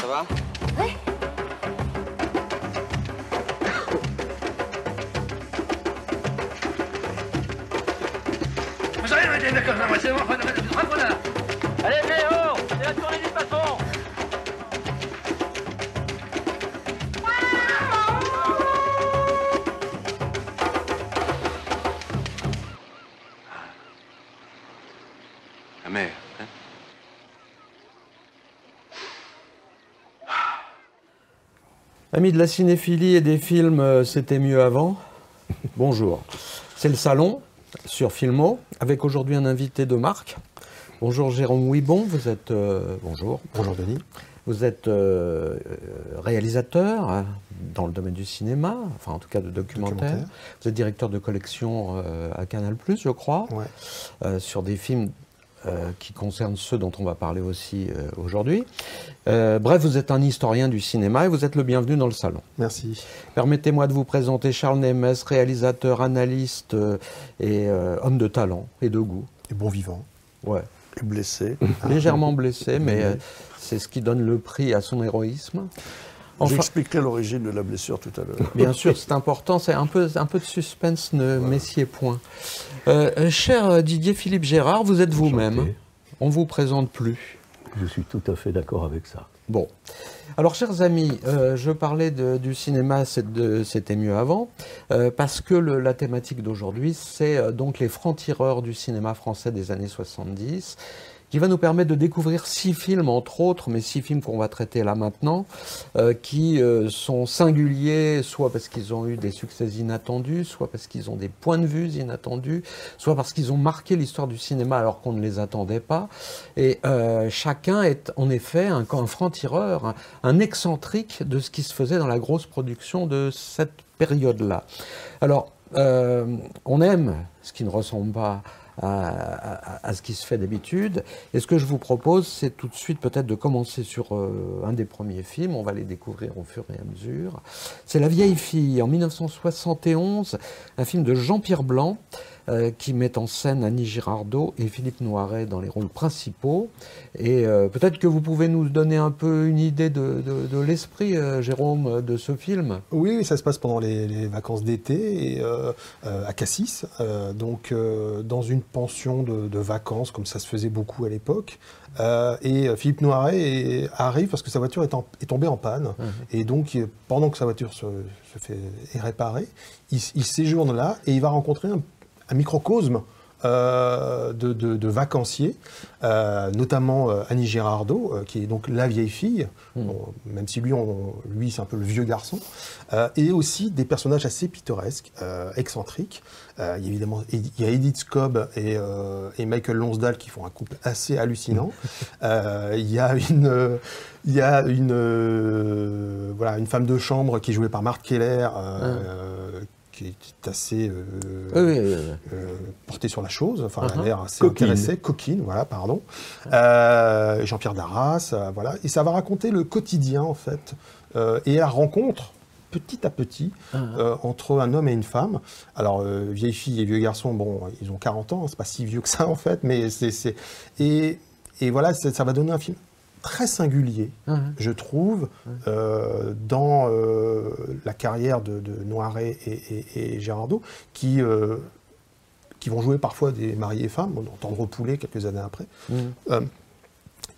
走吧。哎 أعرف، أنت إذا 我 Amis de la cinéphilie et des films, euh, c'était mieux avant. Bonjour. C'est le salon sur Filmo, avec aujourd'hui un invité de marque. Bonjour Jérôme Ouibon, vous êtes. euh, bonjour. Bonjour Denis. Vous êtes euh, euh, réalisateur hein, dans le domaine du cinéma, enfin en tout cas de documentaire. Documentaire. Vous êtes directeur de collection euh, à Canal, je crois, Ouais. euh, sur des films euh, qui concernent ceux dont on va parler aussi euh, aujourd'hui. Euh, bref, vous êtes un historien du cinéma et vous êtes le bienvenu dans le salon. Merci. Permettez-moi de vous présenter Charles Nemes, réalisateur, analyste et homme de talent et de goût. Et bon vivant. Ouais. Et blessé. Légèrement blessé, mais c'est ce qui donne le prix à son héroïsme. Enfin, J'expliquerai l'origine de la blessure tout à l'heure. bien sûr, c'est important, c'est un peu, un peu de suspense, ne messiez point. Euh, cher Didier Philippe Gérard, vous êtes vous-même. On ne vous présente plus. Je suis tout à fait d'accord avec ça. Bon. Alors, chers amis, euh, je parlais de- du cinéma, c'était mieux avant, euh, parce que le- la thématique d'aujourd'hui, c'est euh, donc les francs-tireurs du cinéma français des années 70, qui va nous permettre de découvrir six films, entre autres, mais six films qu'on va traiter là maintenant, euh, qui euh, sont singuliers, soit parce qu'ils ont eu des succès inattendus, soit parce qu'ils ont des points de vue inattendus, soit parce qu'ils ont marqué l'histoire du cinéma alors qu'on ne les attendait pas. Et euh, chacun est en effet un, franc-tireur, un, excentrique de ce qui se faisait dans la grosse production de cette période-là. Alors, on aime ce qui ne ressemble pas à, ce qui se fait d'habitude. Et ce que je vous propose, c'est tout de suite peut-être de commencer sur euh, un des premiers films. On va les découvrir au fur et à mesure. C'est La vieille fille, en 1971, un film de Jean-Pierre Blanc euh, qui met en scène Annie Girardot et Philippe Noiret dans les rôles principaux. Et euh, peut-être que vous pouvez nous donner un peu une idée de, de- de l'esprit, euh, Jérôme, de ce film. Oui, ça se passe pendant les, les vacances d'été à Cassis, donc dans une pension de, de vacances, comme ça se faisait beaucoup à l'époque. Et Philippe Noiret arrive parce que sa voiture est, en- est tombée en panne. Et donc, pendant que sa voiture se, se fait, est réparée, il, il séjourne là et il va rencontrer un, un microcosme euh, de, de- de vacanciers, euh, notamment euh, Annie Girardot, qui est donc la vieille fille, Bon, même si lui, on- lui c'est un peu le vieux garçon, et aussi des personnages assez pittoresques, excentriques. Il y a évidemment il y a Edith Scobb et, et Michael Lonsdale qui font un couple assez hallucinant. Euh, il y a une, il y a une, voilà, une femme de chambre qui est jouée par Marthe Keller, euh, qui est assez euh, Oui, euh, portée sur la chose, enfin, Uh-huh. a l'air assez Coquine. intéressée, coquine, voilà, pardon. Euh, Jean-Pierre Darras, voilà. Et ça va raconter le quotidien, en fait, et la rencontre, petit à petit, euh, entre un homme et une femme. Alors, euh, vieille fille et vieux garçon, bon, ils ont 40 ans, hein, c'est pas si vieux que ça, en fait, mais c'est... Et, et voilà, c'est- ça va donner un film très singulier, Mhm. je trouve, euh, dans euh, la carrière de, de Noiret et, et, et Gérardo, qui, euh, qui vont jouer parfois des mariés femmes, on entend Repoulet quelques années après. Mhm.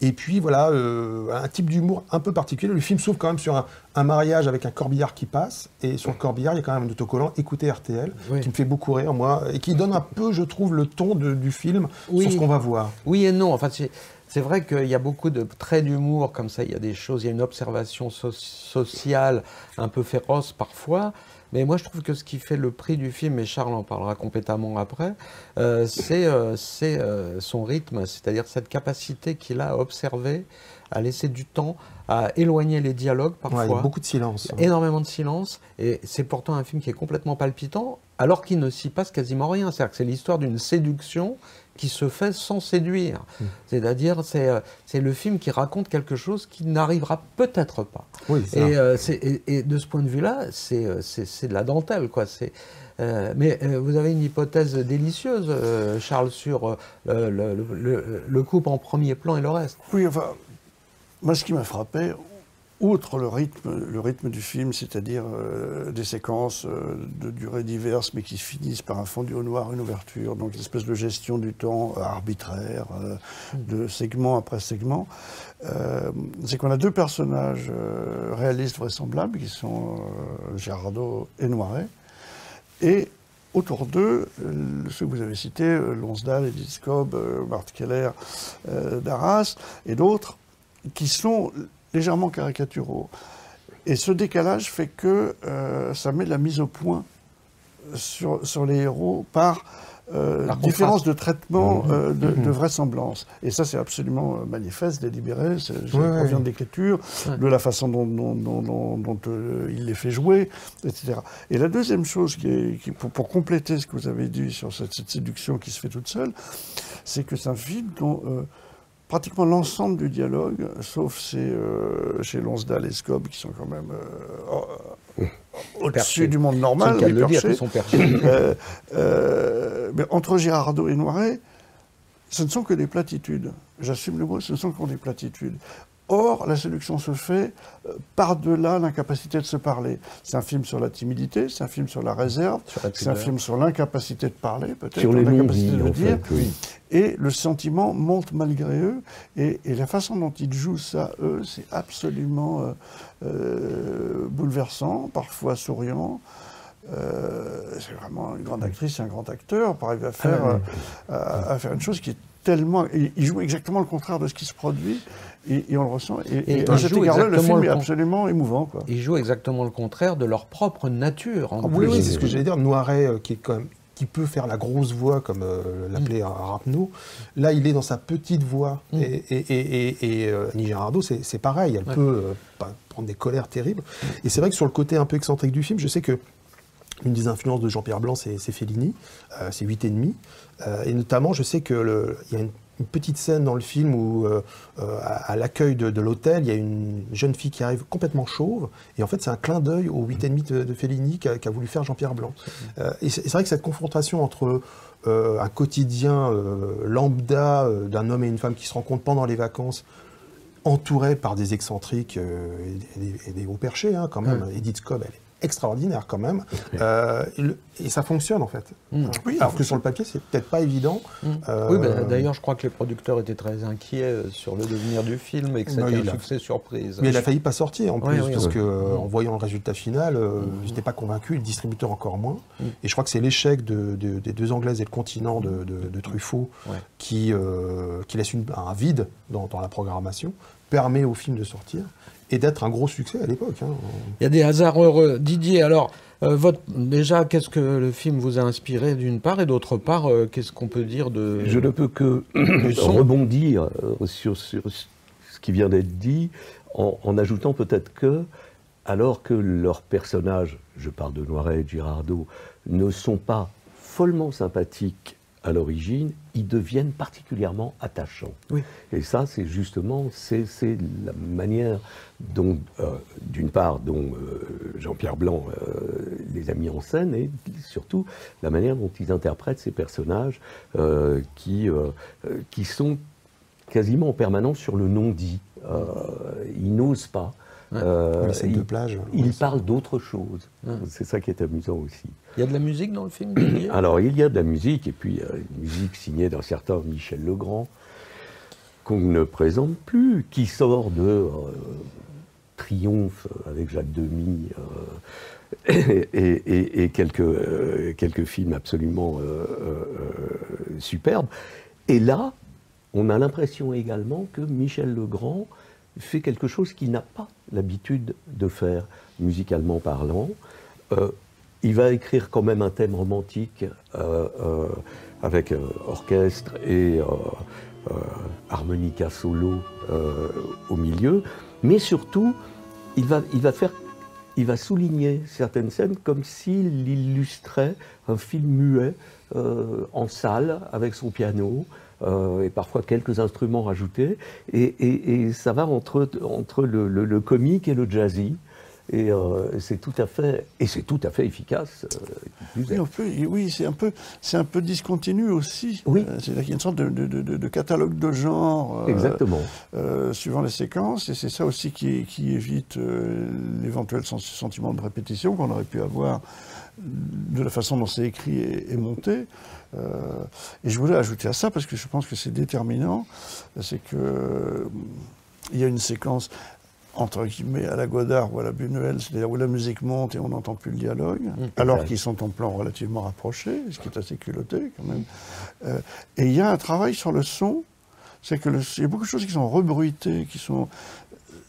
Et puis voilà, un type d'humour un peu particulier. Le film s'ouvre quand même sur un, un mariage avec un corbillard qui passe, et sur le corbillard, il y a quand même un autocollant Écoutez RTL, Oui. qui me fait beaucoup rire, moi, et qui donne un peu, je trouve, le ton de- du film Oui. sur ce qu'on va voir. Oui et non. Enfin, c'est c'est vrai qu'il y a beaucoup de traits d'humour comme ça. Il y a des choses, il y a une observation so- sociale un peu féroce parfois. Mais moi, je trouve que ce qui fait le prix du film, et Charles en parlera compétemment après, euh, c'est euh, euh, son rythme, c'est-à-dire cette capacité qu'il a à observer, à laisser du temps, à éloigner les dialogues Ouais, parfois. il y a beaucoup de silence. Énormément de silence, et c'est pourtant un film qui est complètement palpitant, alors qu'il ne s'y passe quasiment rien. C'est-à-dire que c'est l'histoire d'une séduction qui se fait sans séduire. Mm. C'est-à-dire, c'est euh, c'est le film qui raconte quelque chose qui n'arrivera peut-être pas. Oui, c'est Et, ça. euh, c'est- et- et de ce point de vue-là, c'est euh, c'est- c'est de la dentelle, quoi. C'est euh, mais euh, vous avez une hypothèse délicieuse, euh, Charles, sur euh, le, le- le- le couple en premier plan et le reste. Oui, enfin, moi, ce qui m'a frappé, outre le rythme, du film, c'est-à-dire euh, des séquences euh, de durée diverses, mais qui finissent par un fondu au noir, une ouverture, donc une espèce de gestion du temps euh, arbitraire, de segment après segment, c'est qu'on a deux personnages réalistes vraisemblables, qui sont Girardot et Noiret, et autour d'eux, ceux que vous avez cités, Lonsdal, Edith Scobb, euh, Bart Keller d'Arras, et d'autres, qui sont légèrement caricaturaux. Et ce décalage fait que euh, ça met de la mise au point sur, sur les héros par euh, différence de traitement euh, de, de vraisemblance. Et ça, c'est absolument manifeste, délibéré, ça Ouais, provient ouais. de l'écriture, Ouais. de la façon dont, dont- dont- dont- dont, euh, il les fait jouer, etc. Et la deuxième chose, qui est, qui- pour, pour compléter ce que vous avez dit sur cette, cette séduction qui se fait toute seule, c'est que c'est un film dont pratiquement l'ensemble du dialogue, sauf chez, euh, chez Lonsdal et Scobb, qui sont quand même euh, au-dessus du monde normal, oui, le dire, sont. Euh, euh, mais entre Girardot et Noiret, ce ne sont que des platitudes. J'assume le mot, ce ne sont que des platitudes. Or, la séduction se fait euh, par-delà l'incapacité de se parler. C'est un film sur la timidité, c'est un film sur la réserve, c'est un film sur l'incapacité de parler, peut-être, Sur l'incapacité de le dire. fait, oui. Et le sentiment monte malgré eux. Et, et la façon dont ils jouent ça, eux, c'est absolument euh, euh, bouleversant, parfois souriant. C'est vraiment une grande actrice, un grand acteur pour arriver à faire, à, à faire une chose qui est tellement. Il, il joue exactement le contraire de ce qui se produit et, et on le ressent. Et, Et et il à cet joue égard-là, le exactement film le est absolument émouvant. Quoi. Ils jouent exactement le contraire de leur propre nature. En Ah oui, plus. oui, c'est ce que j'allais dire. Noiret, euh, qui est quand même qui peut faire la grosse voix, comme euh, l'appelait Rapneau. Là, il est dans sa petite voix. Mm. Et, et, et, euh, Annie Girardot, c'est pareil. Elle Ouais. peut euh, pas- prendre des colères terribles. Et c'est vrai que sur le côté un peu excentrique du film, je sais que une des influences de Jean-Pierre Blanc, c'est Fellini, euh, c'est 8 et demi. Euh, et notamment, je sais que le- il y a une, une petite scène dans le film où, euh, euh, à, à l'accueil de, de l'hôtel, il y a une jeune fille qui arrive complètement chauve. Et en fait, c'est un clin d'œil au 8 et demi de, de Fellini qu'a voulu faire Jean-Pierre Blanc. Euh, et c'est vrai que cette confrontation entre euh, un quotidien lambda d'un homme et une femme qui se rencontrent pendant les vacances, entourés par des excentriques et, des, et des hauts perchés, hein, quand même. Edith Scobb, elle est extraordinaire quand même. Euh, et, ça fonctionne en fait. Mm. Oui, alors que sur le papier, c'est peut-être pas évident. Mm. Euh, Oui, bah, d'ailleurs, je crois que les producteurs étaient très inquiets euh, sur le devenir du film et que c'était un a- succès surprise. Mais il a failli pas sortir en plus, oui, parce oui. que euh, Mm. en voyant le résultat final, euh, je n'étais pas convaincu, le distributeur encore moins. Et je crois que c'est l'échec de- de- des deux Anglaises et le continent de, de- de Truffaut Ouais. qui, euh, qui laisse une- un vide dans, dans la programmation, permet au film de sortir et d'être un gros succès à l'époque. hein. Il y a des hasards heureux. Didier, alors, euh, votre, déjà, qu'est-ce que le film vous a inspiré d'une part et d'autre part, euh, qu'est-ce qu'on peut dire de... Je ne peux que rebondir euh, sur, sur ce qui vient d'être dit en, en ajoutant peut-être que, alors que leurs personnages, je parle de Noiret et Girardot, ne sont pas follement sympathiques à l'origine, ils deviennent particulièrement attachants. Oui. Et ça, c'est justement c'est, la manière dont, euh, d'une part, dont euh, Jean-Pierre Blanc euh, les a mis en scène, et surtout la manière dont ils interprètent ces personnages qui, qui sont quasiment en permanence sur le non-dit. Ils n'osent pas. Ouais. Euh, les scènes de ils, plage. ils ouais, parlent d'autre chose. Ouais. C'est ça qui est amusant aussi. Il y a de la musique dans le film, Alors, il y a de la musique, et puis euh, une musique signée d'un certain Michel Legrand, qu'on ne présente plus, qui sort de euh, Triomphe avec Jacques Demy euh, et, et- et quelques, euh, quelques films absolument euh, euh, superbes. Et là, on a l'impression également que Michel Legrand fait quelque chose qu'il n'a pas l'habitude de faire, musicalement parlant. Euh, il va écrire quand même un thème romantique euh, euh, avec orchestre et harmonica solo au milieu, mais surtout, il va, il va faire, il va souligner certaines scènes comme s'il illustrait un film muet en salle avec son piano. Euh, et parfois quelques instruments rajoutés, et, et- et ça va entre, entre le, le- le comique et le jazzy. Et euh, c'est tout à fait, et c'est tout à fait efficace. euh. Oui, peut- oui, c'est un peu, c'est un peu discontinu aussi. Oui. Euh, C'est-à-dire qu'il y a une sorte de, de- de- de catalogue de genre. Exactement. suivant les séquences, et c'est ça aussi qui, qui évite l'éventuel sentiment de répétition qu'on aurait pu avoir de la façon dont c'est écrit et, et monté. Euh, et je voulais ajouter à ça, parce que je pense que c'est déterminant, c'est que euh, il y a une séquence entre guillemets à la Godard ou à la Buñuel, c'est-à-dire où la musique monte et on n'entend plus le dialogue, alors exact. qu'ils sont en plan relativement rapproché, ce qui est assez culotté quand même. Euh, et il y a un travail sur le son, c'est que le- il y a beaucoup de choses qui sont rebruitées, qui sont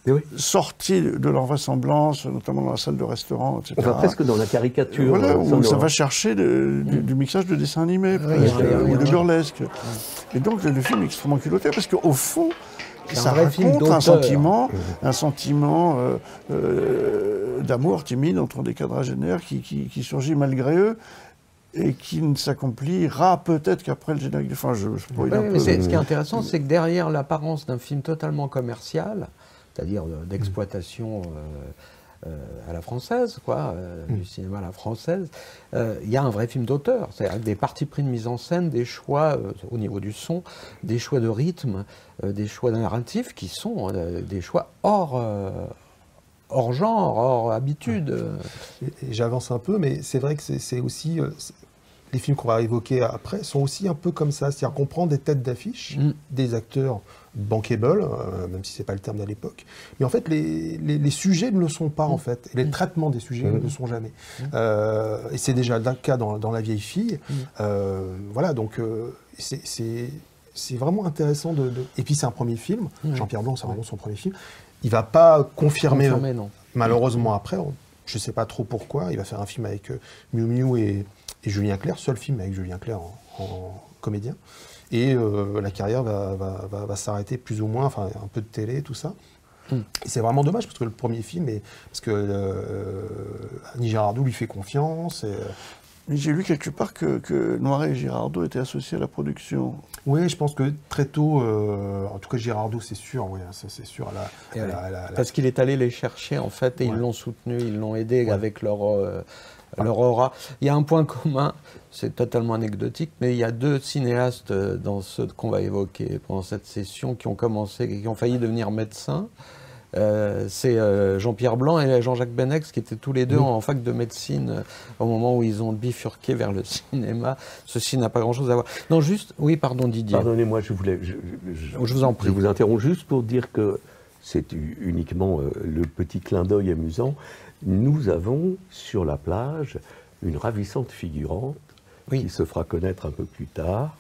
oui. sorties de leur vraisemblance, notamment dans la salle de restaurant, etc. On va presque dans la caricature. Voilà, où ça va chercher de- du, du mixage de dessin animé, Oui, presque, oui, oui, ou de oui. burlesque. Et donc le, film est extrêmement culotté, parce qu'au fond, ça raconte un sentiment, un sentiment euh, euh, d'amour timide entre des quadragénaires qui, qui, qui surgit malgré eux et qui ne s'accomplira peut-être qu'après le générique de fin. Je, je un mais peu. ce qui est intéressant, c'est que derrière l'apparence d'un film totalement commercial, c'est-à-dire euh, d'exploitation euh, euh, à la française, quoi, euh, du cinéma à la française, euh, il y a un vrai film d'auteur, c'est-à-dire des parties pris de mise en scène, des choix euh, au niveau du son, des choix de rythme, euh, des choix narratifs qui sont des choix hors, hors genre, hors habitude. j'avance un peu, mais c'est vrai que c'est aussi. Les films qu'on va évoquer après sont aussi un peu comme ça. C'est-à-dire qu'on prend des têtes d'affiche, Mm. des acteurs bankable, euh, même si c'est pas le terme d'à l'époque. Mais en fait, les, les- les sujets ne le sont pas, en fait. Et les traitements des sujets ne le sont jamais. Euh, et c'est déjà le cas dans, dans La vieille fille. Euh, voilà, donc c'est- vraiment intéressant de. de- Et puis, c'est un premier film. Jean-Pierre Blanc, c'est vraiment son premier film. Il va pas confirmer. Confirmé, non. Malheureusement, après, on- je ne sais pas trop pourquoi, il va faire un film avec Miu Miu et, et Julien Clerc, seul film avec Julien Clerc en, en comédien. Et euh, la carrière va, va- va- va s'arrêter plus ou moins, enfin un peu de télé, tout ça. Mm. Et c'est vraiment dommage parce que le premier film, est, parce que euh, Annie Girardot lui fait confiance. Et, euh, Mais J'ai lu quelque part que, que Noiret et Girardot étaient associés à la production. oui, je pense que très tôt, euh, en tout cas Girardot, c'est sûr, oui, ça c'est sûr. la- la- la- Parce qu'il est allé les chercher en fait et ils l'ont soutenu, ils l'ont aidé avec leur, euh, leur aura. Il y a un point commun, c'est totalement anecdotique, mais il y a deux cinéastes euh, dans ceux qu'on va évoquer pendant cette session qui ont commencé, qui ont failli devenir médecins. Euh, c'est euh, Jean-Pierre Blanc et Jean-Jacques Benex qui étaient tous les deux en fac de médecine euh, au moment où ils ont bifurqué vers le cinéma. Ceci n'a pas grand-chose à voir. Non, juste, oui, pardon Didier. Pardonnez-moi, je voulais. Je, Je vous en prie. Je vous interromps juste pour dire que c'est uniquement euh, le petit clin d'œil amusant. Nous avons sur la plage une ravissante figurante Oui. qui se fera connaître un peu plus tard.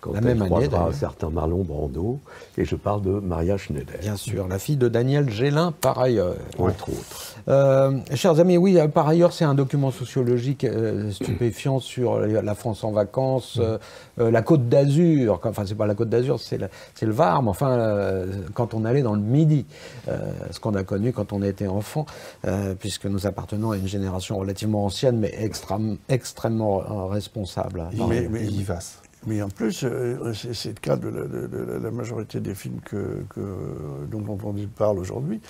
Quand La elle même année, croisera un certain Marlon Brando, et je parle de Maria Schneider, Bien sûr, la fille de Daniel Gélin, par ailleurs. entre autres. Euh, chers amis, oui, euh, par ailleurs, c'est un document sociologique euh, stupéfiant sur la France en vacances, euh, euh, la Côte d'Azur. Enfin, c'est pas la Côte d'Azur, c'est le Var, mais enfin, euh, quand on allait dans le Midi, euh, ce qu'on a connu quand on était enfant, euh, puisque nous appartenons à une génération relativement ancienne, mais extrême- extrêmement responsable. Mais- mais- vivace. Mais en plus, euh, c'est le cas de la, de- de la majorité des films que, que- dont on parle aujourd'hui.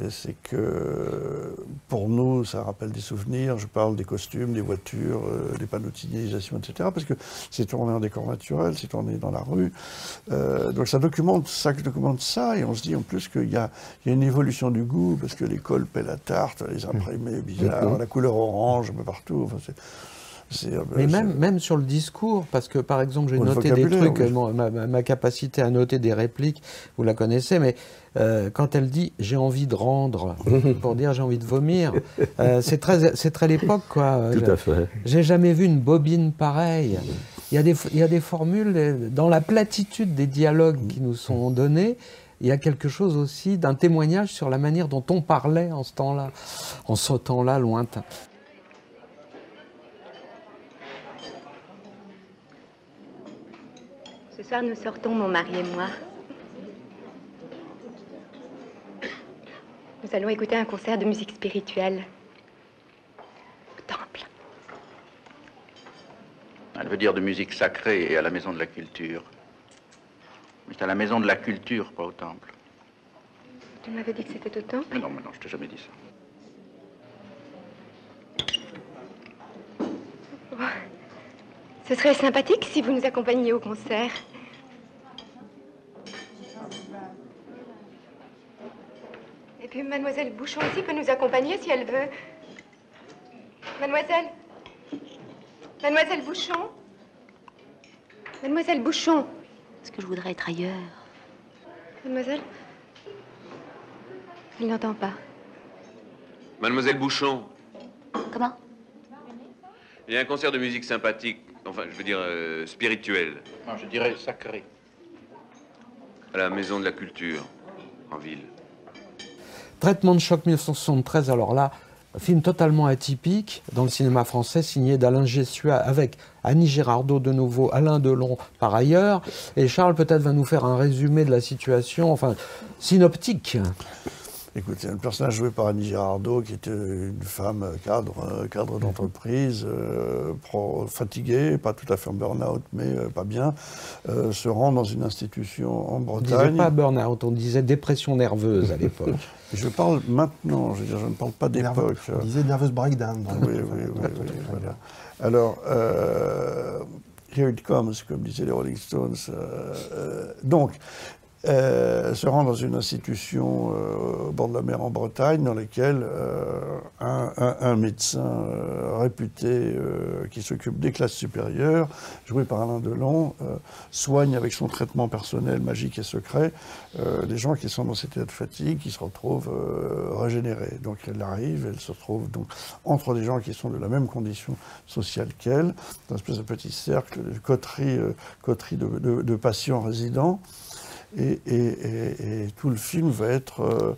Euh, C'est que pour nous, ça rappelle des souvenirs. Je parle des costumes, des voitures, euh, des panneaux de signalisation, etc. Parce que c'est tourné en décor naturel, c'est tourné dans la rue. Euh, donc ça documente ça, documente ça. Et on se dit en plus qu'il y a, il y a une évolution du goût, parce que l'école paie la tarte, les imprimés bizarres, la couleur orange un peu partout. Enfin, Mais c'est- même, même sur le discours, parce que par exemple, j'ai noté des trucs, oui. euh, ma, ma- capacité à noter des répliques, vous la connaissez, mais euh, quand elle dit j'ai envie de rendre, pour dire j'ai envie de vomir, euh, c'est très, c'est très l'époque, quoi. Tout à fait. J'ai jamais vu une bobine pareille. Il y, a des, il y a des formules, euh, dans la platitude des dialogues qui nous sont donnés, il y a quelque chose aussi d'un témoignage sur la manière dont on parlait en ce temps-là, en ce temps-là lointain. soir, nous sortons, mon mari et moi. Nous allons écouter un concert de musique spirituelle. Au temple. Elle veut dire de musique sacrée et à la maison de la culture. Mais c'est à la maison de la culture, pas au temple. Tu m'avais dit que c'était au temple? Non, mais non, je t'ai jamais dit ça. Ce serait sympathique si vous nous accompagniez au concert. Et puis mademoiselle Bouchon aussi peut nous accompagner si elle veut. Mademoiselle? Mademoiselle Bouchon? Mademoiselle Bouchon? Est-ce que je voudrais être ailleurs? Mademoiselle? Elle n'entend pas. Mademoiselle Bouchon, Comment? Il y a un concert de musique sympathique, enfin, je veux dire euh, spirituel, Non, je dirais sacré. à la Maison de la Culture, en ville. Traitement de choc 1973, alors là, film totalement atypique dans le cinéma français, signé d'Alain Gessua avec Annie Girardot de nouveau, Alain Delon par ailleurs. Et Charles peut-être va nous faire un résumé de la situation, enfin, synoptique. Écoute, il y a un personnage joué par Annie Girardot, qui était une femme cadre, cadre d'entreprise, euh, fatiguée, pas tout à fait en burn-out, mais euh, pas bien, euh, se rend dans une institution en On ne disait Bretagne. pas burn-out, on disait dépression nerveuse à l'époque. Je parle maintenant, je veux dire, je ne parle pas d'époque. On disait nervous breakdown. dans Oui, le- oui, oui, oui, voilà. Alors, euh, here it comes, comme disaient les Rolling Stones. euh, euh, donc, euh, se rend dans une institution euh, au bord de la mer en Bretagne, dans laquelle euh, un, médecin euh, réputé qui s'occupe des classes supérieures, joué par Alain Delon, soigne avec son traitement personnel magique et secret des gens qui sont dans cet état de fatigue, qui se retrouvent régénérés. Donc elle arrive, elle se retrouve donc entre des gens qui sont de la même condition sociale qu'elle, dans une espèce de petit cercle coterie, coterie de patients résidents. Et, et- et- et tout le film va être euh,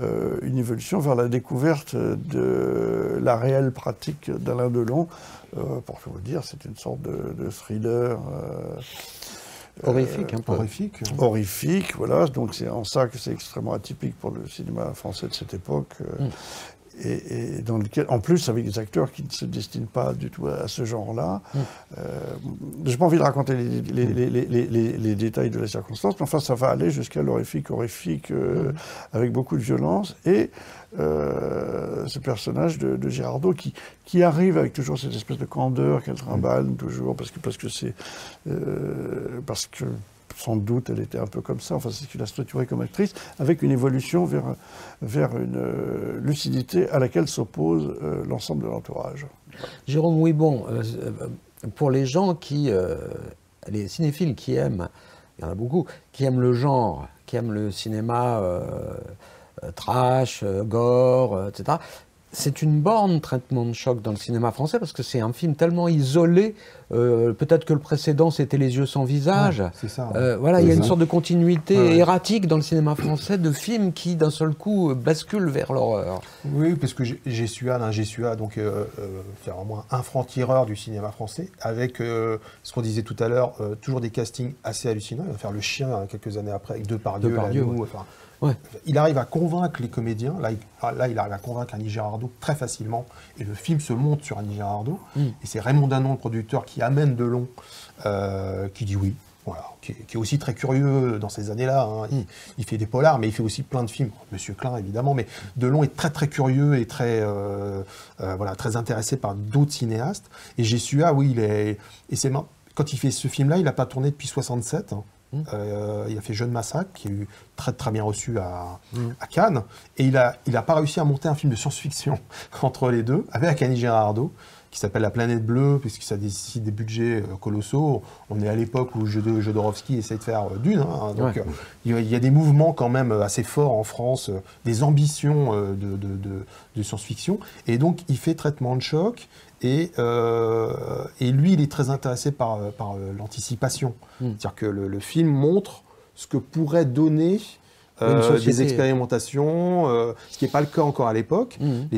euh, une évolution vers la découverte de la réelle pratique d'Alain Delon. Euh, pour tout vous dire, c'est une sorte de, de thriller. euh, Horrifique, un peu. Horrifique. horrifique, voilà. Donc c'est en ça que c'est extrêmement atypique pour le cinéma français de cette époque. euh, Et, et dans lequel, en plus, avec des acteurs qui ne se destinent pas du tout à, à ce genre-là. Euh, je n'ai pas envie de raconter les, détails de la circonstance, mais enfin, ça va aller jusqu'à l'horrifique, horrifique, euh, avec beaucoup de violence. Et euh, ce personnage de, de qui, qui arrive avec toujours cette espèce de candeur qu'elle trimballe toujours, parce que parce que c'est euh, parce que sans doute elle était un peu comme ça, enfin c'est ce qu'il a structuré comme actrice, avec une évolution vers, vers une euh, lucidité à laquelle s'oppose euh, l'ensemble de l'entourage. Jérôme Ouibon, euh, euh, pour les gens qui, les cinéphiles qui aiment, il y en a beaucoup, qui aiment le genre, qui aiment le cinéma trash, gore, etc., c'est une borne traitement de choc dans le cinéma français parce que c'est un film tellement isolé. euh, Peut-être que le précédent c'était Les yeux sans visage. Ouais, ça. Euh, voilà, il y a une sorte de continuité Ouais, erratique dans le cinéma français de films qui d'un seul coup euh, basculent vers l'horreur. Oui, parce que Gessua, d'un Gessua, donc euh, faire au moins un franc-tireur du cinéma français, avec ce qu'on disait tout à l'heure, toujours des castings assez hallucinants. Il va faire Le Chien euh, quelques années après avec Depardieu, Depardieu, Lanoux, ouais. enfin, Ouais. Il arrive à convaincre les comédiens. Là il, ah, là, il arrive à convaincre Annie Girardot très facilement. Et le film se monte sur Annie Girardot. Mm. Et c'est Raymond Danon, le producteur, qui amène Delon, euh, qui dit oui. Voilà, qui, est- qui est aussi très curieux dans ces années-là. hein. Il, il fait des polars, mais il fait aussi plein de films. Monsieur Klein, évidemment, mais Delon est très très curieux et très euh, euh, voilà très intéressé par d'autres cinéastes. Et Gessua, oui, il est et c'est quand il fait ce film-là, il n'a pas tourné depuis 67. hein. Euh, il a fait Jeune Massacre, qui a eu très très bien reçu à, à Cannes, et il a il a pas réussi à monter un film de science-fiction entre les deux avec Annie Girardot qui s'appelle La planète bleue, puisque ça décide des budgets euh, colossaux. On est à l'époque où Jodor- Jodorowsky essaie de faire euh, Dune. hein. donc Ouais. euh, il y a- des mouvements quand même assez forts en France, des ambitions de, de- de- de science-fiction. Et donc il fait traitement de choc. Et, euh, et lui, il est très intéressé par, euh, par euh, l'anticipation. C'est-à-dire que le, le film montre ce que pourrait donner euh, des expérimentations, euh, ce qui n'est pas le cas encore à l'époque, Mhm.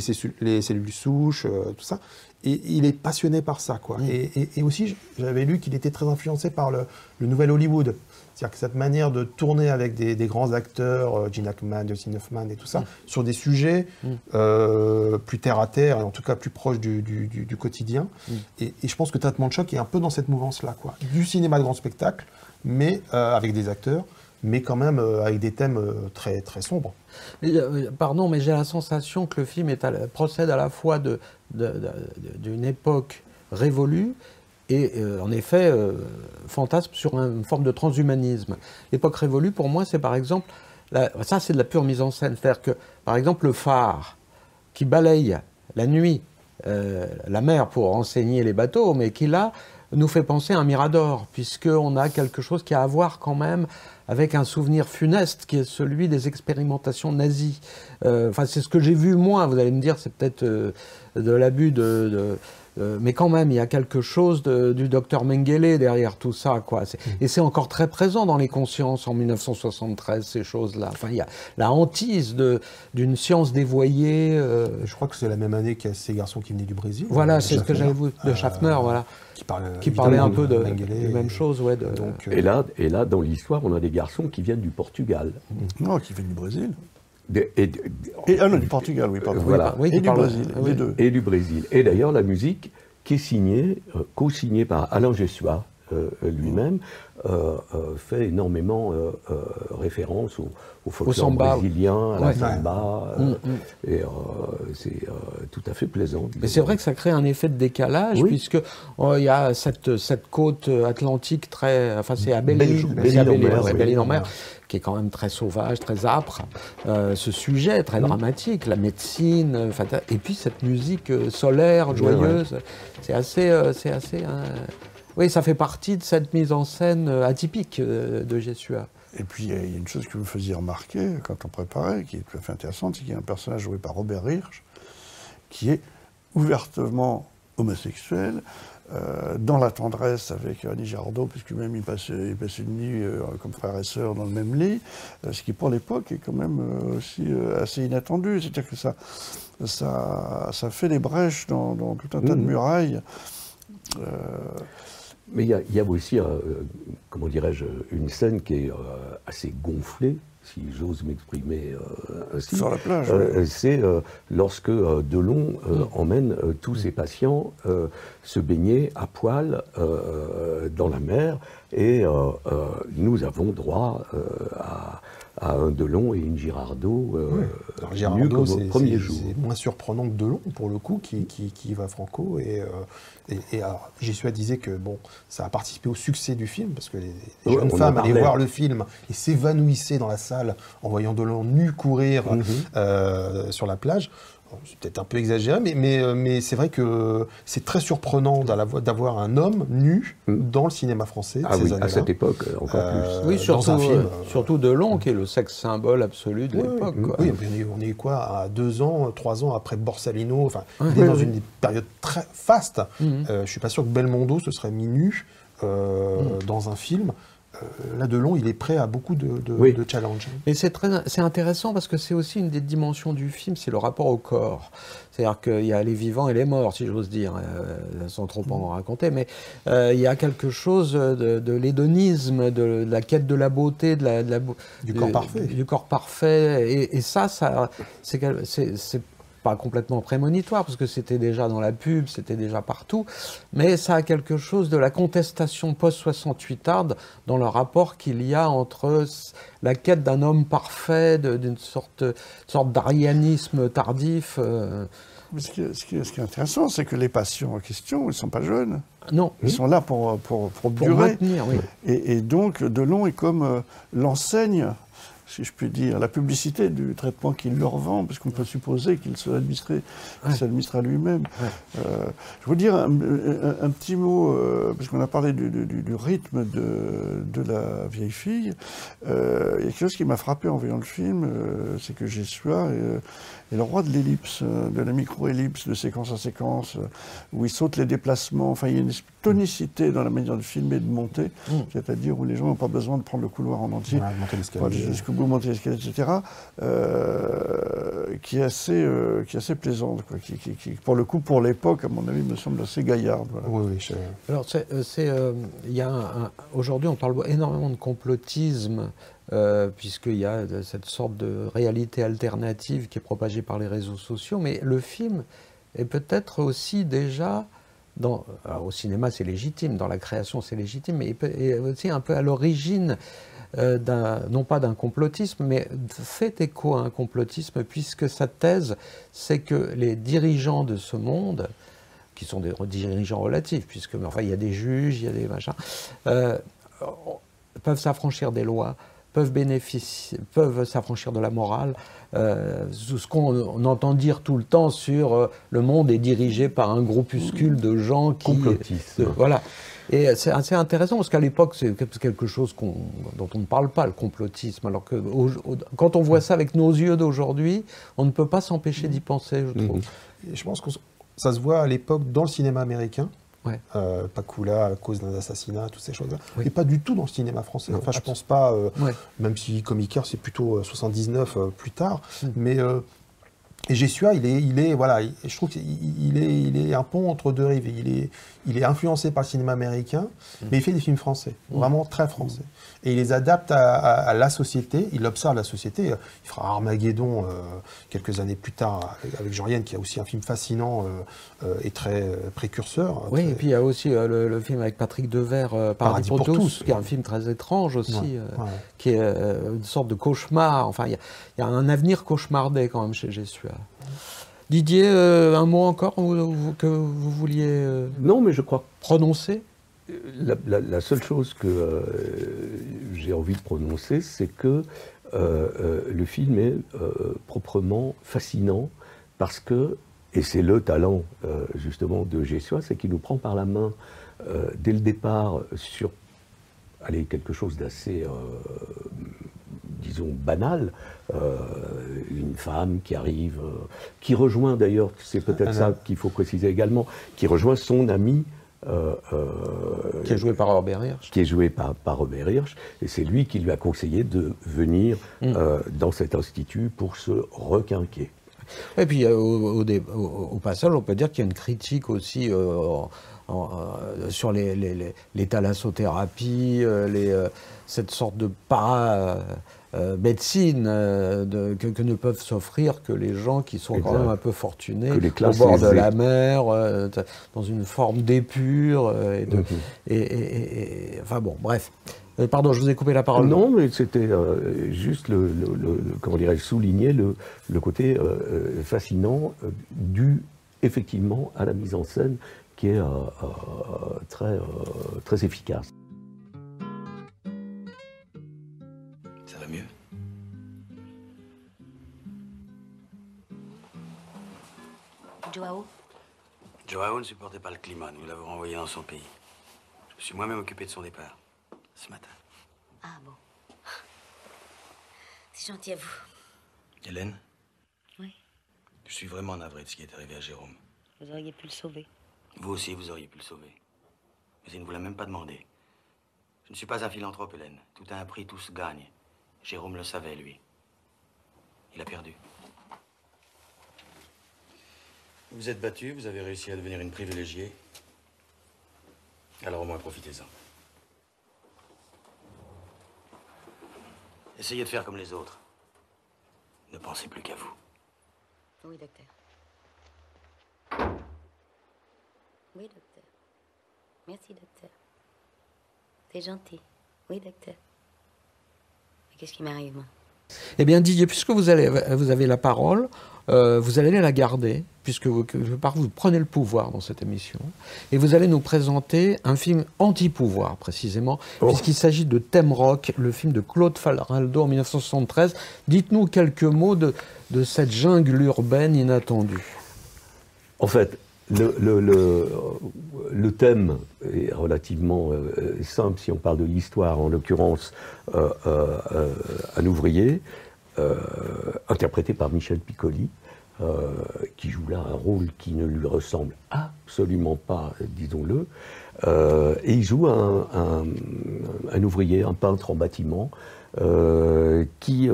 les, cellules souches, tout ça. Et il est passionné par ça. Quoi. Mhm. Et, et- et aussi, j'avais lu qu'il était très influencé par le, le nouvel Hollywood. C'est-à-dire que cette manière de tourner avec des, des grands acteurs, euh, Gene Hackman, Dustin Hoffman et tout ça, sur des sujets euh, plus terre à terre, et en tout cas plus proches du, du- du- du quotidien. Et, et je pense que Traitement de choc est un peu dans cette mouvance-là. quoi. Du cinéma de grand spectacle, mais euh, avec des acteurs, mais quand même euh, avec des thèmes très, très sombres. Pardon, mais j'ai la sensation que le film est à la- procède à la fois de- de- de- d'une époque révolue et euh, en effet euh, fantasme sur un- une forme de transhumanisme. L'époque révolue, pour moi, c'est par exemple, ça c'est de la pure mise en scène, c'est-à-dire que, par exemple, le phare qui balaye la nuit euh, la mer pour renseigner les bateaux, mais qui là nous fait penser à un mirador, puisqu'on a quelque chose qui a à voir quand même avec un souvenir funeste qui est celui des expérimentations nazies. Enfin, c'est ce que j'ai vu moi. Vous allez me dire, c'est peut-être de l'abus de- euh, mais quand même, il y a quelque chose de- du docteur Mengele derrière tout ça, quoi. C'est- Et c'est encore très présent dans les consciences en 1973, ces choses-là. Enfin, il y a la hantise de- d'une science dévoyée. euh, Je crois que c'est la même année qu'il y a ces garçons qui venaient du Brésil. voilà, euh, c'est ce que j'avais vu de euh, Schaffner, voilà, Qui parlait, qui parlait un peu de, de même et- chose, ouais. De, Donc, euh, Et là, et là, dans l'histoire, on a des garçons qui viennent du Portugal. Non, qui vient du Brésil. Des- et, Et, ah non, du Portugal, oui, pardon. Voilà. Oui, et du Brésil, oui. les deux. et du Brésil. Et d'ailleurs, la musique qui est signée, euh, co-signée par Alain Gessua lui-même, euh, euh, fait énormément euh, euh, référence au, au folklore brésilien, à la Ouais. samba. Mm, euh, mm. Et euh, c'est euh, tout à fait plaisant. Mais c'est vrai que ça crée un effet de décalage, Oui. puisque oh, il y a cette, cette côte atlantique très. Enfin, c'est à Belle-Île, Belle-Île, c'est Belle-Île à en Belle-Île, mer, ouais, oui. Belle-Île en mer, qui est quand même très sauvage, très âpre. Euh, ce sujet très dramatique, la médecine, euh, et puis cette musique euh, solaire, Ouais, joyeuse, c'est assez. euh, c'est assez euh, Oui, ça fait partie de cette mise en scène euh, atypique euh, de Jessua. Et puis, il y a une chose que vous me faisiez remarquer quand on préparait, qui est tout à fait intéressante, c'est qu'il y a un personnage joué par Robert Hirsch, qui est ouvertement homosexuel, euh, dans la tendresse avec Annie Girardot, puisque même il passe une nuit euh, comme frère et sœur dans le même lit, euh, ce qui pour l'époque est quand même aussi assez inattendu. C'est-à-dire que ça, ça, ça fait des brèches dans, dans tout un tas de Mhm. murailles. Euh, Mais il y, a- il y a aussi, euh, comment dirais-je, une scène qui est euh, assez gonflée, si j'ose m'exprimer euh, ainsi. Sur la plage, Euh, oui. C'est euh, lorsque euh, Delon euh, emmène euh, tous ses patients euh, se baigner à poil euh, dans la mer et euh, euh, nous avons droit euh, à, à un Delon et une Girardot euh, nus Girardot, comme au c'est- premier c'est- jour. C'est moins surprenant que Delon, pour le coup, qui, qui, qui va franco. Et, euh, et, et alors, disait que bon, ça a participé au succès du film, parce que les, les Ouais, jeunes femmes allaient voir le film et s'évanouissaient dans la salle en voyant Delon nu courir Mhm. euh, sur la plage. Bon, C'est peut-être un peu exagéré, mais, mais, euh, mais c'est vrai que c'est très surprenant d'avoir un homme nu Mhm. dans le cinéma français de Ah ces oui, à cette époque, euh, encore Euh, plus. Oui, dans surtout, un film, euh, surtout Delon, qui est le sexe symbole absolu de Oui, l'époque. oui, quoi. oui, on est, on est quoi à deux ans, trois ans après Borsalino. Enfin, il est dans Oui, une période très faste. Mhm. Euh, je suis pas sûr que Belmondo se serait mis nu euh, Mhm. dans un film. Euh, là, Delon, il est prêt à beaucoup de, de, Oui. de challenges. Mais c'est très, c'est intéressant parce que c'est aussi une des dimensions du film, c'est le rapport au corps. C'est-à-dire qu'il y a les vivants et les morts, si j'ose dire, euh, sans trop en raconter, mais euh, il y a quelque chose de, de l'hédonisme, de, de la quête de la beauté, de la, de la beau- Du corps parfait. du corps parfait, et, et ça, ça, c'est, quel- c'est, c'est pas complètement prémonitoire parce que c'était déjà dans la pub, c'était déjà partout, mais ça a quelque chose de la contestation post-68arde dans le rapport qu'il y a entre la quête d'un homme parfait, d'une sorte, sorte d'arianisme tardif. euh, ce, qui est, ce qui ce qui est intéressant, c'est que les patients en question, ils ne sont pas jeunes. non, Ils sont là pour, pour, pour pour durer. maintenir, oui. Et, et donc, Delon est comme euh, l'enseigne, si je puis dire, la publicité du traitement qu'il leur vend, parce qu'on peut supposer qu'il se l'administrait qu'il Ouais. s'administre à lui-même. Ouais. Euh, je veux dire un, un- un petit mot, euh, parce qu'on a parlé du, du- du rythme de, de la vieille fille. Euh, il y a quelque chose qui m'a frappé en voyant le film, euh, c'est que Jessua est, est le roi de l'ellipse, euh, de la micro-ellipse, de séquence à séquence, euh, où il saute les déplacements. Enfin, il y a une tonicité dans la manière de filmer et de monter, Mm. c'est-à-dire où les gens n'ont pas besoin de prendre le couloir en entier. L'escalier. jusqu'au bout, monter l'escalier, etc., euh, qui, est assez, euh, qui est assez plaisante, quoi, qui, qui- qui, pour le coup, pour l'époque, à mon avis, me semble assez gaillarde. voilà. Oui, oui, je- Alors, c'est, euh, c'est, euh, il y a un- un- aujourd'hui, on parle énormément de complotisme, euh, puisqu'il y a cette sorte de réalité alternative qui est propagée par les réseaux sociaux, mais le film est peut-être aussi déjà, alors, au cinéma c'est légitime, dans la création c'est légitime, mais il est aussi un peu à l'origine euh, non pas d'un complotisme, mais fait écho à un complotisme, puisque sa thèse, c'est que les dirigeants de ce monde qui sont des dirigeants relatifs, puisque enfin, il y a des juges, il y a des machins, euh, peuvent s'affranchir des lois, peuvent bénéficier, peuvent s'affranchir de la morale. Euh, ce qu'on entend dire tout le temps sur euh, le monde est dirigé par un groupuscule de gens qui. Complotisme. de- voilà. Et c'est assez intéressant parce qu'à l'époque, c'est quelque chose dont on ne parle pas, le complotisme. Alors que au- au- quand on voit ça avec nos yeux d'aujourd'hui, on ne peut pas s'empêcher d'y penser, je trouve. Et je pense que ça se voit à l'époque dans le cinéma américain. Ouais. Euh, Pakula à cause d'un assassinat, toutes ces choses-là. Oui. Et pas du tout dans le cinéma français. Non, enfin, je pense pas, euh, Ouais. même si Comicaire, c'est plutôt euh, 79 euh, plus tard. Mm. Mais euh, et Gessua, il est, il est, voilà, il- je trouve qu'il il est, il est un pont entre deux rives. Il est, il est influencé par le cinéma américain, Mm. mais il fait des films français, vraiment très français. Et il les adapte à, à- à la société. Il observe la société. Il fera Armageddon euh, quelques années plus tard avec, Jean Yann, qui a aussi un film fascinant euh, euh, et très précurseur. Oui, Très- et puis il y a aussi le, le film avec Patrick Devers, Paradis, Paradis pour, pour tous, qui est un film très étrange aussi, Ouais, ouais. qui est une sorte de cauchemar. Enfin, il y, y a un avenir cauchemardé quand même chez Gessua. Didier, euh, un mot encore que vous vouliez euh, Non, mais je crois prononcer? La, la- la seule chose que euh, j'ai envie de prononcer, c'est que le film est proprement fascinant parce que, et c'est le talent justement de Gessua, c'est qu'il nous prend par la main dès le départ sur allez, quelque chose d'assez, disons, banal. Euh, une femme qui arrive, euh, qui rejoint d'ailleurs, c'est peut-être ça qu'il faut préciser également, qui rejoint son ami. euh, euh, Qui est joué par Robert Hirsch. qui est joué par, par Robert Hirsch, et c'est lui qui lui a conseillé de venir Mm. euh, dans cet institut pour se requinquer. Et puis au, passage, on peut dire qu'il y a une critique aussi en- en- sur les, les, les- les thalassothérapie, les, euh, cette sorte de para euh, médecine euh, de- que, que ne peuvent s'offrir que les gens qui sont quand même un peu fortunés les au classes bord de la mer, euh, dans une forme d'épure. et, Mhm. et- et- et- et- enfin bon, bref. Pardon, je vous ai coupé la parole. Non, mais c'était juste le, le- le- le- comment dirais-je, souligner le, le côté fascinant dû effectivement à la mise en scène qui est très, très efficace. Joao Joao ne supportait pas le climat. Nous l'avons renvoyé dans son pays. Je me suis moi-même occupé de son départ. Ce matin. Ah bon. C'est gentil à vous. Hélène Oui. Je suis vraiment navré de ce qui est arrivé à Jérôme. Vous auriez pu le sauver. Vous aussi, vous auriez pu le sauver. Mais il ne vous l'a même pas demandé. Je ne suis pas un philanthrope, Hélène. Tout a un prix, tout se gagne. Jérôme le savait, lui. Il a perdu. Vous êtes battu, vous avez réussi à devenir une privilégiée. Alors au moins profitez-en. Essayez de faire comme les autres. Ne pensez plus qu'à vous. Oui, docteur. Oui, docteur. Merci, docteur. C'est gentil. Oui, docteur. Mais qu'est-ce qui m'arrive, moi? Eh bien, Didier, puisque vous, allez, vous avez la parole, euh, vous allez la garder, puisque vous, quelque part, vous prenez le pouvoir dans cette émission, et vous allez nous présenter un film anti-pouvoir, précisément, puisqu'il s'agit de Thème Rock, le film de Claude Faraldo en 1973. Dites-nous quelques mots de, de cette jungle urbaine inattendue. En fait, le, thème est relativement euh, simple. Si on parle de l'histoire, en l'occurrence euh, euh, un ouvrier interprété par Michel Piccoli, qui joue là un rôle qui ne lui ressemble absolument pas, disons-le, et il joue un, un- ouvrier, un peintre en bâtiment, qui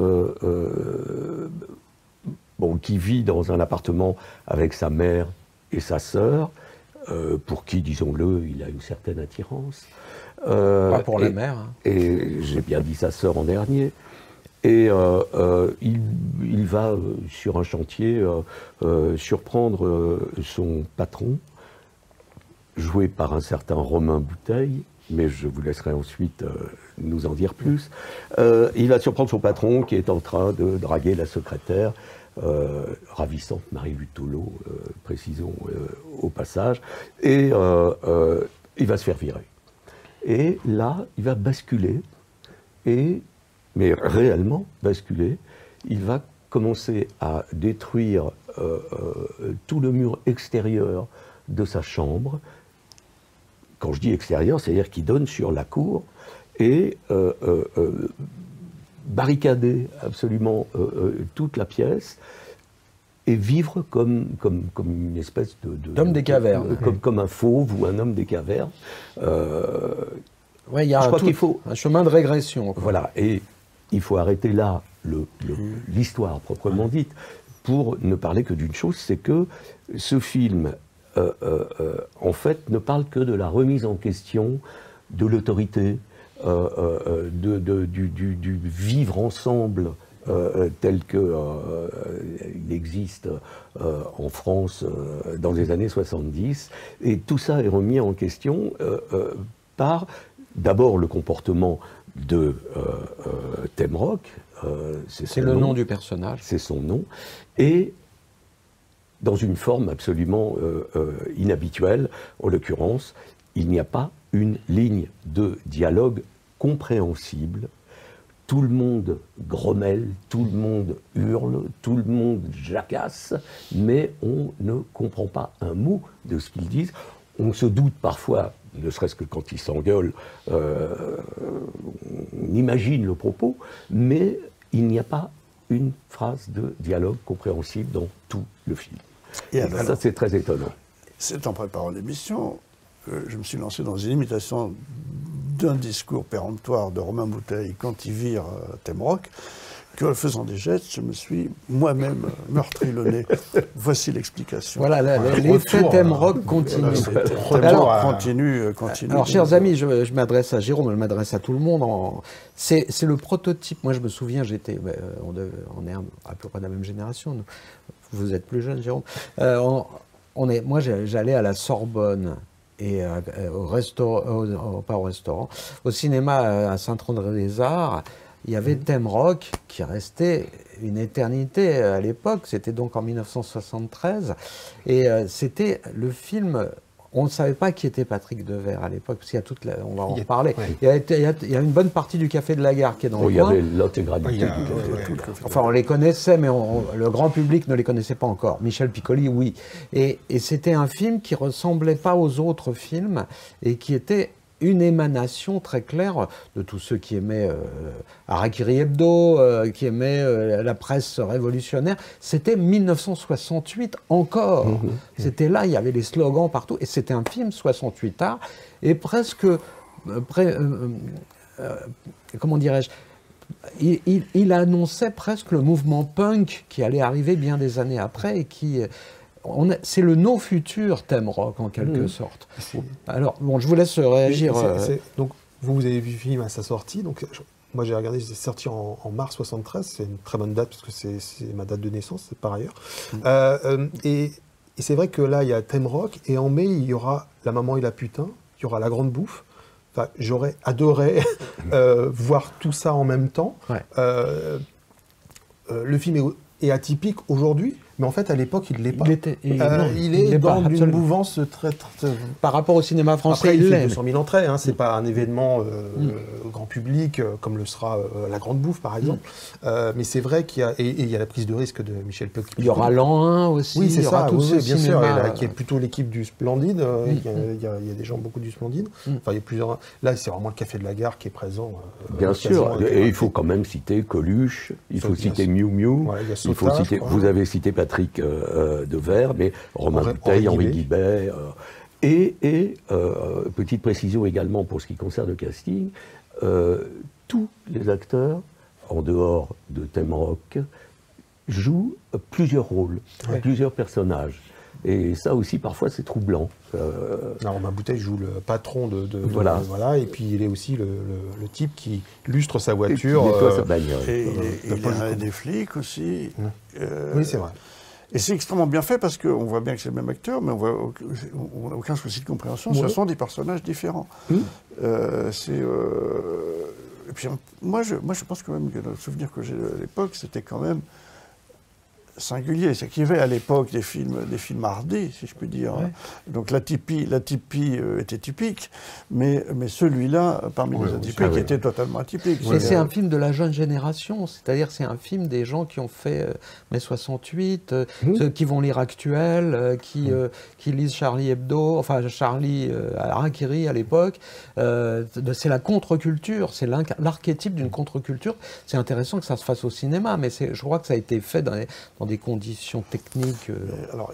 bon, qui vit dans un appartement avec sa mère et sa sœur, euh, pour qui, disons-le, il a une certaine attirance. Euh, Pas pour la mère, hein. Et j'ai bien dit sa sœur en dernier. Et euh, il, il va sur un chantier surprendre son patron, joué par un certain Romain Bouteille, mais je vous laisserai ensuite euh, nous en dire plus. Euh, il va surprendre son patron qui est en train de draguer la secrétaire, euh, ravissante Marie Lutolo, euh, précisons euh, au passage, et il va se faire virer. Et là, il va basculer, et, mais réellement basculer, il va commencer à détruire tout le mur extérieur de sa chambre. Quand je dis extérieur, c'est-à-dire qu'il donne sur la cour et barricader absolument euh, euh, toute la pièce et vivre comme, comme, comme une espèce de... de- D'homme des de- cavernes. de- comme, comme un fauve ou un homme des cavernes. Euh, Ouais, il y a je un, crois tout- qu'il faut... un chemin de régression. quoi. Voilà, et il faut arrêter là le- le- l'histoire proprement dite pour ne parler que d'une chose, c'est que ce film, euh, euh, euh, en fait, ne parle que de la remise en question de l'autorité, euh, euh, euh, de, de- du, du- du vivre ensemble euh, euh, tel que euh, existe euh, en France euh, dans les années 70. Et tout ça est remis en question euh, euh, par d'abord le comportement de euh, euh, Temrock. euh, C'est le nom du personnage. c'est son nom, et dans une forme absolument euh, euh, inhabituelle, en l'occurrence, il n'y a pas une ligne de dialogue compréhensible. Tout le monde grommelle, tout le monde hurle, tout le monde jacasse, mais on ne comprend pas un mot de ce qu'ils disent. On se doute parfois, ne serait-ce que quand ils s'engueulent, euh, on imagine le propos, mais il n'y a pas une phrase de dialogue compréhensible dans tout le film. Et Et alors ça, c'est très étonnant. C'est en préparant l'émission que je me suis lancé dans une imitation d'un discours péremptoire de Romain Bouteille quand il vire euh, Temrock, que faisant des gestes, je me suis moi-même euh, meurtri le nez. Voici l'explication. Voilà, l'effet Temrock euh, continue. voilà, Alors, à- continue, euh, continue. Alors, chers amis, je, je m'adresse à Jérôme, je m'adresse à tout le monde. en- C'est le prototype. Moi, je me souviens, j'étais. ben, euh, on, est à peu près de la même génération. nous. Vous êtes plus jeune, Jérôme. Euh, on, on est, moi, j'allais à la Sorbonne et euh, au restaurant, pas au restaurant, au cinéma euh, à Saint-André-des-Arts. Il y avait Thème Rock qui restait une éternité euh, à l'époque. C'était donc en 1973. Et c'était le film. On ne savait pas qui était Patrick Devers à l'époque, parce qu'il y a toute la, on va en Il y a- parler. ouais. Il, y a, été- il y a- il y a une bonne partie du Café de la Gare qui est dans Oh, le il y coin. avait l'intégralité Il y a- du café. ouais. Enfin, on les connaissait, mais on- on- le grand public ne les connaissait pas encore. Michel Piccoli, oui. Et, et c'était un film qui ressemblait pas aux autres films et qui était une émanation très claire de tous ceux qui aimaient euh, Harakiri Hebdo, euh, qui aimaient euh, la presse révolutionnaire. C'était 1968 encore. C'était là, il y avait les slogans partout. Et c'était un film 68 art et presque... euh, comment dirais-je il, il- il annonçait presque le mouvement punk qui allait arriver bien des années après et qui. C'est le no futur thème rock en quelque Mhm. sorte. Alors, bon, je vous laisse réagir. Euh, donc, vous, vous avez vu le film à sa sortie. Donc, je- moi, j'ai regardé, c'est sorti en, en mars 73. C'est une très bonne date parce que c'est ma date de naissance, par ailleurs. Euh, euh, et et c'est vrai que là, il y a Thème Rock. Et en mai, il y aura La Maman et la Putain. Il y aura La Grande Bouffe. Enfin, J'aurais adoré euh, voir tout ça en même temps. Ouais. Euh, le film est, est atypique aujourd'hui, mais en fait, à l'époque, il ne l'est pas. Il était- il- Euh, non, il il est pas, dans une absolument. mouvance très, très, très- Par rapport au cinéma français, après, il il fait l'est. 200 000 entrées, hein, c'est pas un événement euh, Mm. euh, grand public euh, comme le sera euh, la Grande Bouffe par exemple. Euh, mais c'est vrai qu'il y a et, et il y a la prise de risque de Michel Piccoli. Il y aura l'an 1 aussi. Oui, c'est il aura ça, tous oui, bien sûr, là, qui est plutôt l'équipe du Splendide. euh, Mm, il, y a, il y a- il y a des gens beaucoup du Splendide. Mm. Enfin, il y a plusieurs. Là, c'est vraiment le Café de la Gare qui est présent. euh, Bien sûr, et il faut quand même citer Coluche, il faut citer. Miu Miu, il y a il faut citer, vous avez cité Patrick euh, euh, Devers, mais Romain Henri- Bouteille, Henri Guibet. Guibet. euh, et et, euh, petite précision également pour ce qui concerne le casting, euh, tous les acteurs, en dehors de Thème Rock, jouent plusieurs rôles, plusieurs personnages. Et ça aussi, parfois, c'est troublant. Euh, Non, Romain Bouteille joue le patron de, de- de- Voilà. voilà, et puis il est aussi le, le- le type qui lustre sa et voiture. nettoie euh, sa bagnole. Et il est, de il est un Ducrot. des flics aussi. Ouais. Euh, Oui, c'est vrai. Et c'est extrêmement bien fait parce qu'on voit bien que c'est le même acteur, mais on n'a aucun souci de compréhension. Ce sont des personnages différents. Euh, c'est. Euh, et puis, moi je, moi, je pense quand même que le souvenir que j'ai de l'époque, c'était quand même singulier. C'est qu'il y avait à l'époque des films, des films hardis, si je puis dire. Donc la typie, la typie euh, était typique, mais, mais celui-là, parmi les atypiques, était totalement atypique. Et c'est un film de la jeune génération, c'est-à-dire c'est un film des gens qui ont fait euh, mai 68, euh, mmh. ceux qui vont lire Actuel, qui, mmh. qui lisent Charlie Hebdo, enfin Charlie Harakiri à l'époque. c'est la contre-culture, c'est l'archétype d'une contre-culture. C'est intéressant que ça se fasse au cinéma, mais je crois que ça a été fait dans, dans des conditions techniques euh, Alors,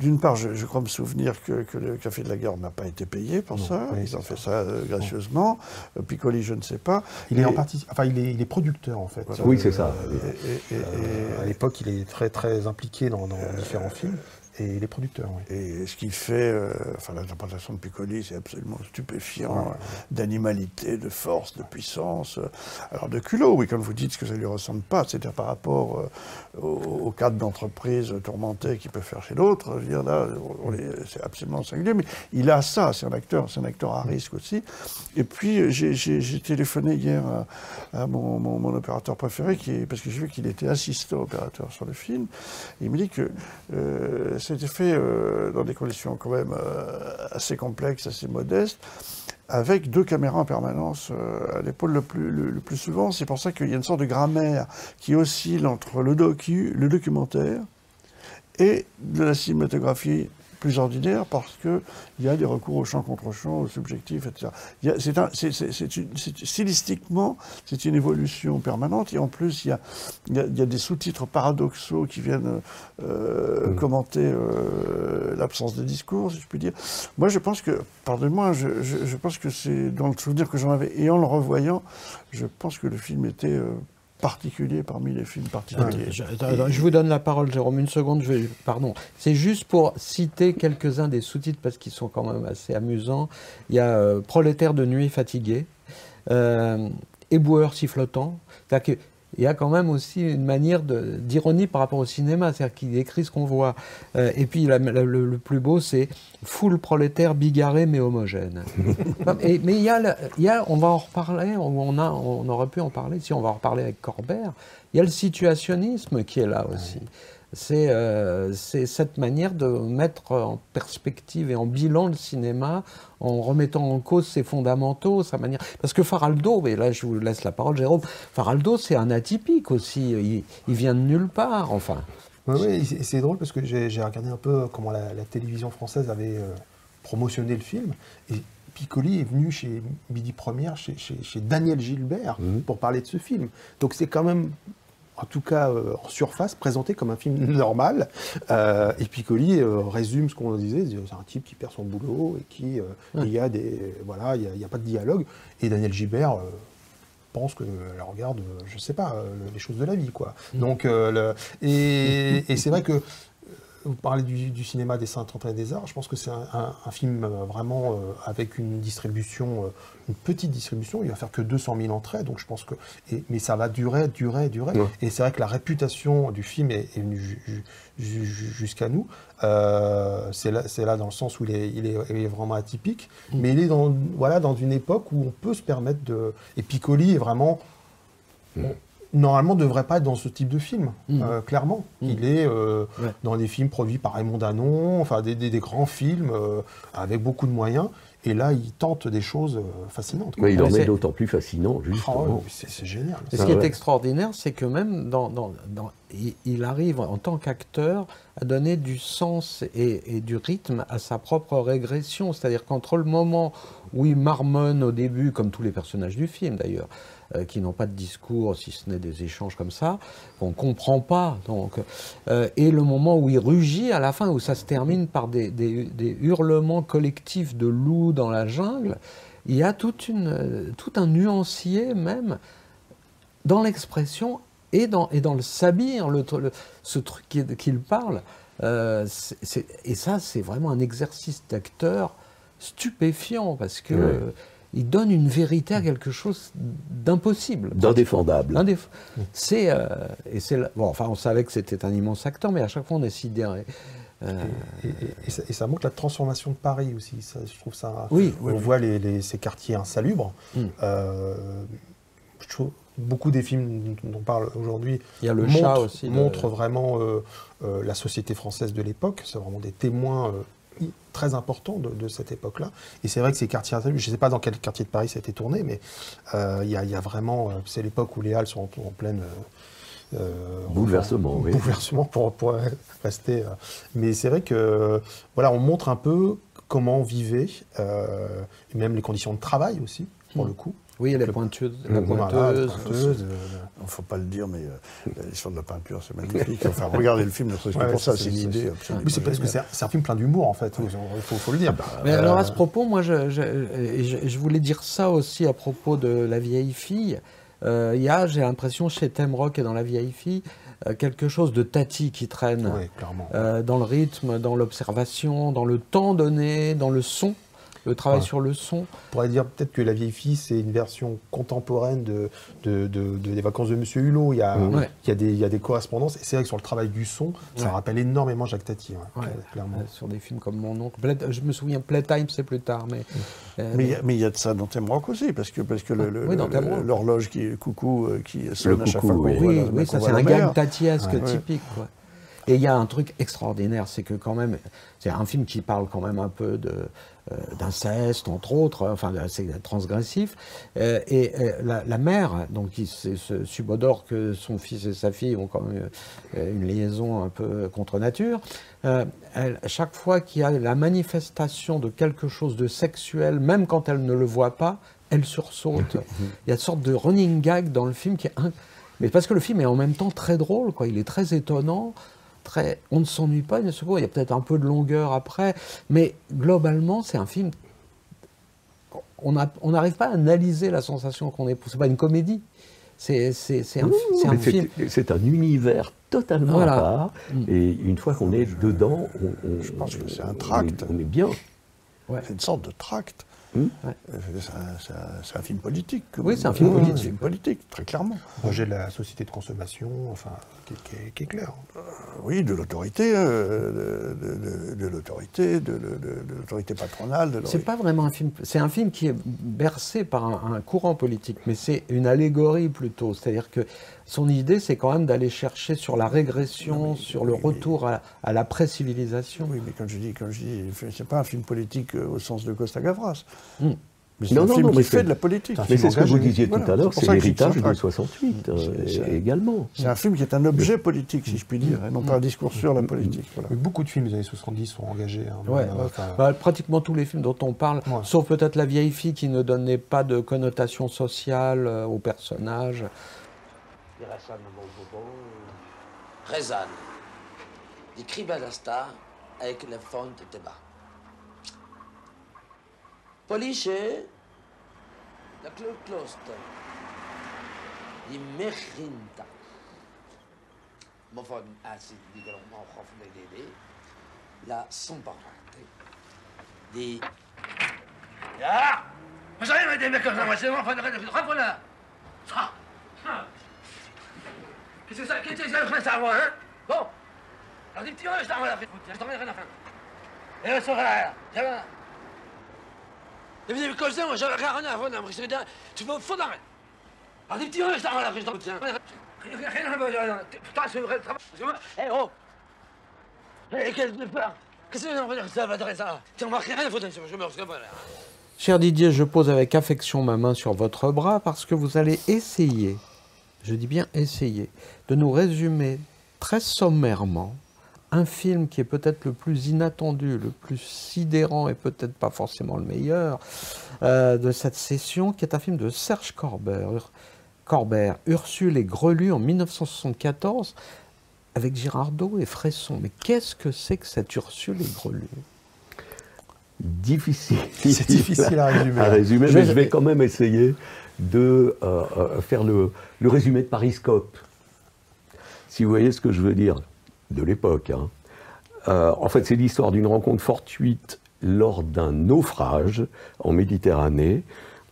d'une part, je, crois me souvenir que, le Café de la Gare n'a pas été payé pour ça. Ils ont fait ça euh, gracieusement. Euh, Piccoli, je ne sais pas. Il est en partie, enfin, il est, il est, producteur en fait. Oui, c'est ça. Et, à l'époque, il est très très impliqué dans, dans différents films et les producteurs. Oui. Et ce qu'il fait, euh, enfin l'interprétation de Piccoli, c'est absolument stupéfiant, d'animalité, de force, de puissance. Alors de culot, oui, comme vous dites, ce que ça lui ressemble pas, c'est-à-dire par rapport euh, au, cadre d'entreprise tourmenté qu'il peut faire chez l'autre. Je veux dire là, c'est absolument singulier, mais il a ça. C'est un acteur, c'est un acteur à risque aussi. Et puis j'ai téléphoné hier à, mon, mon, opérateur préféré, qui parce que j'ai vu qu'il était assistant opérateur sur le film. il me dit que euh, c'était fait euh, dans des conditions quand même euh, assez complexes, assez modestes, avec deux caméras en permanence euh, à l'épaule le plus, le, plus souvent. C'est pour ça qu'il y a une sorte de grammaire qui oscille entre le, docu, le documentaire et de la cinématographie plus ordinaire parce qu'il y a des recours au champ contre champ, au subjectif, etc. stylistiquement, c'est une évolution permanente et en plus, il y a, il y a, des sous-titres paradoxaux qui viennent euh, mmh. commenter euh, l'absence de discours, si je puis dire. Moi, je pense que, pardonnez-moi, je, je, pense que c'est dans le souvenir que j'en avais et en le revoyant, je pense que le film était. Euh, particulier parmi les films particuliers. je, vous donne la parole, Jérôme, une seconde. Je vais, pardon. C'est juste pour citer quelques-uns des sous-titres parce qu'ils sont quand même assez amusants. Il y a euh, Prolétaire de nuit fatigué, euh, Éboueur sifflotant. Il y a quand même aussi une manière d'ironie par rapport au cinéma, c'est-à-dire qu'il décrit ce qu'on voit. Euh, et puis le, plus beau, c'est foule prolétaire bigarrée mais homogène. et, mais il y, a, il y, a, on va en reparler, on, a, on aurait pu en parler, si on va en reparler avec Corbert, il y a le situationnisme qui est là aussi. C'est cette manière de mettre en perspective et en bilan le cinéma en remettant en cause ses fondamentaux, sa manière. Parce que Faraldo, et là je vous laisse la parole, Jérôme, Faraldo c'est un atypique aussi, il, vient de nulle part, enfin. Oui, oui c'est drôle parce que j'ai regardé un peu comment la, télévision française avait euh, promotionné le film. Et Piccoli est venu chez Midi Première, chez, Daniel Gilbert, mmh. pour parler de ce film. Donc c'est quand même en tout cas euh, en surface, présenté comme un film normal. Euh, et Piccoli euh, résume ce qu'on disait, c'est un type qui perd son boulot et qui, il y a des, voilà, il n'y a, pas de dialogue. Et Daniel Gibert pense que regarde, je sais pas, les choses de la vie, quoi. Mm. Donc, et, et c'est vrai que vous parlez du, cinéma des saints et des Arts. Je pense que c'est un, film euh, vraiment euh, avec une distribution, euh, une petite distribution. Il va faire que 200 000 entrées, donc je pense que. mais ça va durer, durer, durer. Et c'est vrai que la réputation du film est, venue jusqu'à nous. c'est là, là, dans le sens où il est, il est, vraiment atypique, mm. mais il est dans, voilà, dans une époque où on peut se permettre de. Et Piccoli est vraiment. Mm normalement ne devrait pas être dans ce type de film, mmh. euh, clairement. Mmh. Il est euh, dans des films produits par Raymond Danon, enfin des, grands films euh, avec beaucoup de moyens. Et là, il tente des choses fascinantes. il en est, d'autant plus fascinant, justement. Ah c'est génial. ce qui est extraordinaire, c'est que même dans, il arrive en tant qu'acteur à donner du sens et, du rythme à sa propre régression. C'est-à-dire qu'entre le moment où il marmonne au début, comme tous les personnages du film d'ailleurs, euh, qui n'ont pas de discours, si ce n'est des échanges comme ça, qu'on ne comprend pas. Donc, euh, et le moment où il rugit à la fin, où ça se termine par des, hurlements collectifs de loups dans la jungle, il y a une, tout un nuancier même dans l'expression et dans, le sabir, ce truc qu'il parle. Euh, et ça, c'est vraiment un exercice d'acteur stupéfiant parce que il donne une vérité à quelque chose d'impossible. D'indéfendable. Indéf- C'est euh, et c'est la- bon. Enfin, on savait que c'était un immense acteur, mais à chaque fois on est sidéré. Euh, Et, et- et ça, et ça montre la transformation de Paris aussi. Ça, je trouve ça. Oui, on oui, voit les, les- ces quartiers insalubres. Mm. Euh, je trouve beaucoup des films dont on parle aujourd'hui Il y a le montrent, chat aussi de- montrent vraiment euh, euh, la société française de l'époque. C'est vraiment des témoins euh, très importants de, de cette époque-là. Et c'est vrai que ces quartiers insalubres, je ne sais pas dans quel quartier de Paris ça a été tourné, mais euh, il y, a- il y a vraiment. euh, c'est l'époque où les Halles sont en, en pleine. euh, Bouleversement, oui. bouleversement pour, pour rester. euh, Mais c'est vrai que voilà, on montre un peu comment on vivait, euh, et même les conditions de travail aussi, pour Mm. le coup. Oui, elle est Le- pointeuse. le- La pointeuse. la pointeuse, Il ne faut pas le dire, mais euh, l'histoire de la peinture, c'est magnifique. Enfin, regardez le film, ne serait-ce que Ouais, pour ça, c'est- une idée c'est- absolument. Oui, c'est parce que c'est un, film plein d'humour, en fait. Il faut, faut le dire. Mais Euh, alors à ce propos, moi, je, je- et je- je voulais dire ça aussi à propos de la vieille fille. Euh, Il y a, j'ai l'impression, chez Temrock et dans la vieille fille, quelque chose de tati qui traîne euh, dans le rythme, dans l'observation, dans le temps donné, dans le son, le travail Ouais. sur le son. On pourrait dire peut-être que La vieille fille, c'est une version contemporaine de, de, de- de- des vacances de Monsieur Hulot. Il y a, Ouais. il y a, des, il y a des correspondances. Et c'est vrai que sur le travail du son, ça rappelle énormément Jacques Tati, ouais, Ouais. clairement. Euh, sur des films comme Mon oncle. Play- je me souviens, Playtime, c'est plus tard, mais. euh, Mais il y a- mais il y, a de ça dans Temrock aussi, parce que, parce que l'horloge qui coucou euh, qui sonne à chaque fois qu'on oui. voit Oui, la- oui, ça c'est la un gag tatiesque Ouais. typique. Quoi. Et il y a un truc extraordinaire, c'est que quand même, c'est un film qui parle quand même un peu de, euh, d'inceste, entre autres, enfin de- c'est transgressif. Euh, et euh, la, la mère, donc qui se, subodore que son fils et sa fille ont quand même euh, une liaison un peu contre nature, euh, elle- chaque fois qu'il y a la manifestation de quelque chose de sexuel, même quand elle ne le voit pas, elle sursaute. Il y a une sorte de running gag dans le film qui est... un- Mais parce que le film est en même temps très drôle, quoi. il est très étonnant. Très... On ne s'ennuie pas, il y a il y a peut-être un peu de longueur après, mais globalement, c'est un film. On n'a- on n'arrive pas à analyser la sensation qu'on éprouve. C'est pas une comédie. C'est un, film. C'est un univers totalement Voilà. à part. Mm. Et une fois qu'on est dedans, on, on- Je pense que c'est un on tract. est- On est bien. Ouais. C'est une sorte de tract. Hmm. Euh, C'est un, film politique. Oui, c'est un film politique. C'est un film politique, très clairement. Rejet de la société de consommation, enfin, qui, qui est, qui est clair. Oui, de l'autorité, euh, de, de- de- de l'autorité, de, l'autorité patronale. De C'est pas vraiment un film. C'est un film qui est bercé par un, un courant politique, mais c'est une allégorie plutôt. C'est-à-dire que son idée, c'est quand même d'aller chercher sur la régression, mais- sur le mais- retour à, à la pré-civilisation. Oui, mais quand je dis, quand je dis, c'est pas un film politique euh, au sens de Costa Gavras. Hmm. Mais c'est Non, un non, film non, qui mais fait de la politique. Mais c'est ce que vous disiez Voilà, tout à l'heure, c'est l'héritage de tract. 68 euh, également. C'est un film qui est un objet politique, si je puis dire, et non pas un discours sur la politique. Voilà. Mais beaucoup de films des années 70 sont engagés. hein, Ouais, Bah, pratiquement tous les films dont on parle, Ouais. sauf peut-être La vieille fille qui ne donnait pas de connotation sociale euh, au personnage. Rezan, die Kribalasta avec le fond de tabac. Police, la Mechinta. Waarvan als ik die er allemaal gaf van de idee, la Sombarate, die... Ja! Wat zijn we met die mekkers? Wat zijn we van de grap van de... Qu'est-ce que ça Qu'est-ce que ça ça, moi, hein Bon Alors, dis petit, je t'en rien à faire. Je t'en rien à faire. Et là, ça. Et vous avez moi, j'avais rien à faire. c'est dingue. Tu vas au fond d'arrêt. Alors, dis petit, je rien à faire. Je t'en. Rien à faire. Putain, c'est vrai, le hé, oh Hé, quelle Qu'est-ce que ça va Ça rien à. Je. Cher Didier, je pose avec affection ma main sur votre bras parce que vous allez essayer, je dis bien essayer, de nous résumer très sommairement un film qui est peut-être le plus inattendu, le plus sidérant et peut-être pas forcément le meilleur euh, de cette session, qui est un film de Serge Corbert, Ur- Corbert, Ursule et Grelu en 1974, avec Girardot et Fresson. Mais qu'est-ce que c'est que cette Ursule et Grelu? Difficile. C'est difficile à résumer. à résumer, Je mais vais- je vais quand même essayer de euh, euh, faire le, résumé de Pariscope. Si vous voyez ce que je veux dire, de l'époque. hein. Euh, en fait, c'est l'histoire d'une rencontre fortuite lors d'un naufrage en Méditerranée